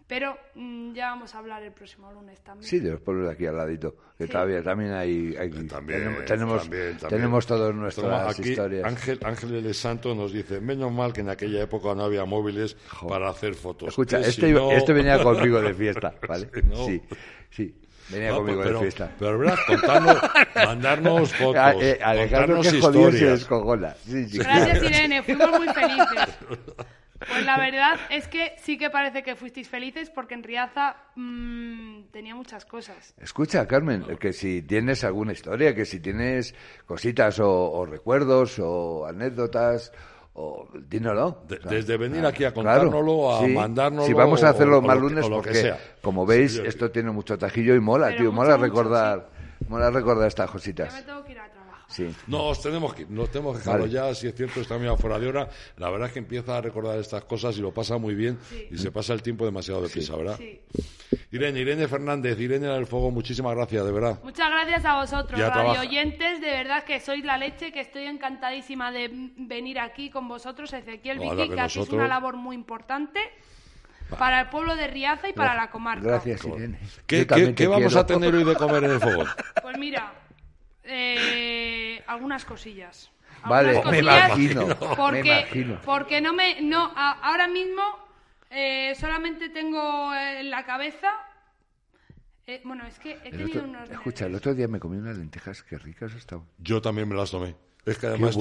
pero mm, ya vamos a hablar el próximo lunes también. Sí, de los pueblos de aquí al ladito. Que Sí. todavía también hay. hay- También, tenemos, tenemos, también, también. tenemos todas Toma, nuestras aquí historias. Ángel, Ángel de Santo nos dice, menos mal que en aquella época no había móviles para hacer fotos. Escucha, este, si no- este venía conmigo de fiesta, ¿vale? Si no- Sí, sí. Venía No, conmigo pero, de fiesta. Pero verás, contarnos, mandarnos fotos, A- eh, Alejandro que jodido se descojona. Sí, sí. Gracias, Irene, fuimos muy felices. Pues la verdad es que sí que parece que fuisteis felices porque en Riaza mm, tenía muchas cosas. Escucha, Carmen, que si tienes alguna historia, que si tienes cositas o, o recuerdos o anécdotas, o dínoslo. De- O sea, desde venir aquí a claro, contárnoslo, a sí. mandárnoslo, Si vamos a hacerlo o- más lunes, o lo que porque, sea. como veis, Sí, yo- esto tiene mucho tajillo y mola, tío. mucho, mola mucho, recordar, mola recordar estas Yo cositas. me tengo que ir a trabajar. Sí. Nos tenemos que nos tenemos que dejarlo Vale. ya, si es cierto, está medio fuera de hora. La verdad es que empieza a recordar estas cosas y lo pasa muy bien Sí. y se pasa el tiempo demasiado deprisa, ¿verdad? Sí. Irene, Irene Fernández, Irene del Fuego, muchísimas gracias, de verdad. Muchas gracias a vosotros, Ya radio trabaja. oyentes. De verdad que sois la leche, que estoy encantadísima de venir aquí con vosotros, Ezequiel Vicky, que que hacéis nosotros- una labor muy importante para el pueblo de Riaza y para la comarca. Gracias, Irene. ¿Qué, vamos quiero. a tener hoy de comer en el fuego? Pues mira, eh, algunas cosillas. Vale, Algunas me cosillas, imagino, me Porque, imagino. porque no me, no, a- ahora mismo eh, solamente tengo en la cabeza. eh, bueno, es que he El tenido otro- unos. escucha, el otro día me comí unas lentejas, qué ricas estaban. Yo también me las tomé. Es que además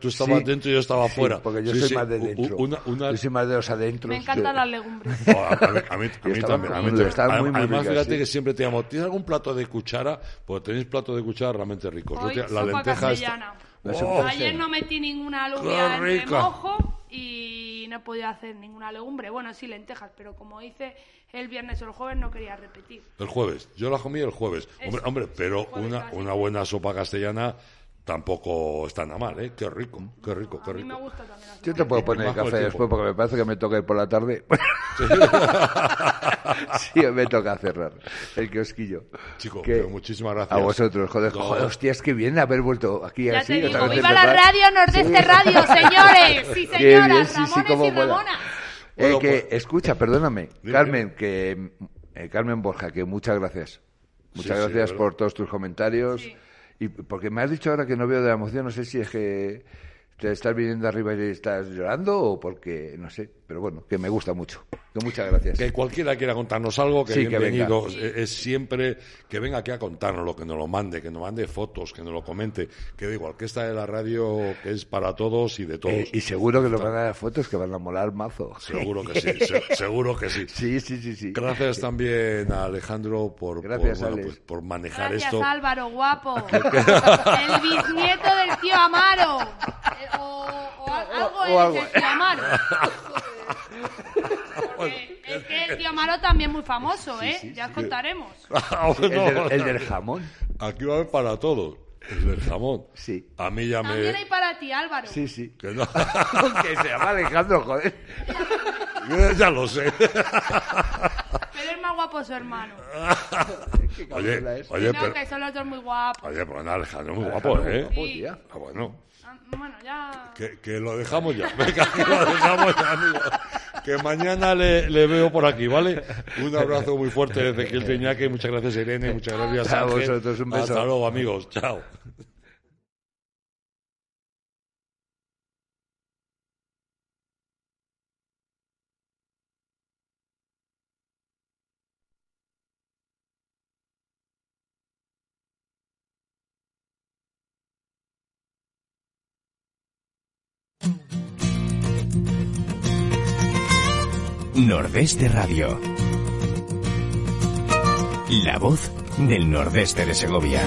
tú, estabas Sí. dentro y yo estaba Sí, fuera. porque yo Sí, soy sí, más de dentro. Una, una- Yo soy más de los adentros. Me encantan las legumbres. Oh, a, mí, a mí- a mí Yo también. a mí muy, Además, fíjate sí. que siempre te llamo, ¿tienes algún plato de cuchara? Pues tenéis plato de cuchara realmente ricos. Hoy, la sopa lenteja castellana. La Oh, Ayer no metí ninguna ¡Qué alubia en remojo y no podía hacer ninguna legumbre. Bueno, sí, lentejas, pero como hice el viernes o el jueves no quería repetir. El jueves. Yo la comí el jueves. Hombre, Eso. hombre pero Jueves una, una buena sopa castellana tampoco está nada mal, ¿eh? Qué rico, qué rico, qué A mí me rico. gusta también Yo te puedo poner el café tiempo. después porque me parece que me toca ir por la tarde. sí, me toca cerrar el kiosquillo. Chico, Que- pero muchísimas gracias. A vosotros, joder, No. joder, hostias, qué bien haber vuelto aquí Ya así. te otra digo, vez ¡viva la radio Nordeste Radio, señores! ¡Sí, señoras! bien, sí, sí, Ramones y. Ramonas. Eh, Bueno, que, pues- escucha, perdóname, Dime, Carmen, que eh, Carmen Borja, que muchas gracias. Muchas Sí, sí, gracias por todos tus comentarios. Y porque me has dicho ahora que no veo de la emoción, no sé si es que te estás viniendo arriba y estás llorando o porque, no sé. Pero bueno, que me gusta mucho. Que muchas gracias. Que cualquiera quiera contarnos algo, que Sí, que bienvenido. venga. es, es siempre que venga aquí a contarnos que nos lo mande, que nos mande fotos, que nos lo comente. Que da igual, que esta de la radio que es para todos y de todos. Eh, y seguro que nos van a dar fotos que van a molar mazo. Seguro que sí, se- seguro que sí. Sí, sí, sí, sí. Gracias también a Alejandro por, Gracias, por, bueno, Alex. pues, por manejar Gracias, esto. Álvaro, guapo. El bisnieto del tío Amaro. Eh, O, o al- algo o eres algo. el tío Amaro. Eh, es que el tío Amaro también es muy famoso, ¿eh? ya os contaremos. Ah, El, bueno, del, el del jamón. Aquí va a haber para todos. El del jamón. Sí. A mí ya También hay me. para ti, Álvaro. Sí, sí. que no. que se llama Alejandro, joder. ya lo sé. Guapo su hermano. Qué Oye, es. oye, no, pero. que son los dos muy guapos. Oye, pues nada, Alejandro, muy Alejandro, guapo, muy ¿eh? guapo, Sí. tía. Ah, bueno. Ah, Bueno, ya. Que, que lo dejamos ya. Venga, que lo dejamos ya, amigos. Que mañana le, le veo por aquí, ¿vale? Un abrazo muy fuerte desde Ezequiel Teñaque. Muchas gracias, Irene. Muchas gracias, A Ángel. vosotros, un beso. Hasta luego, amigos. Chao. Nordeste Radio. La voz del Nordeste de Segovia.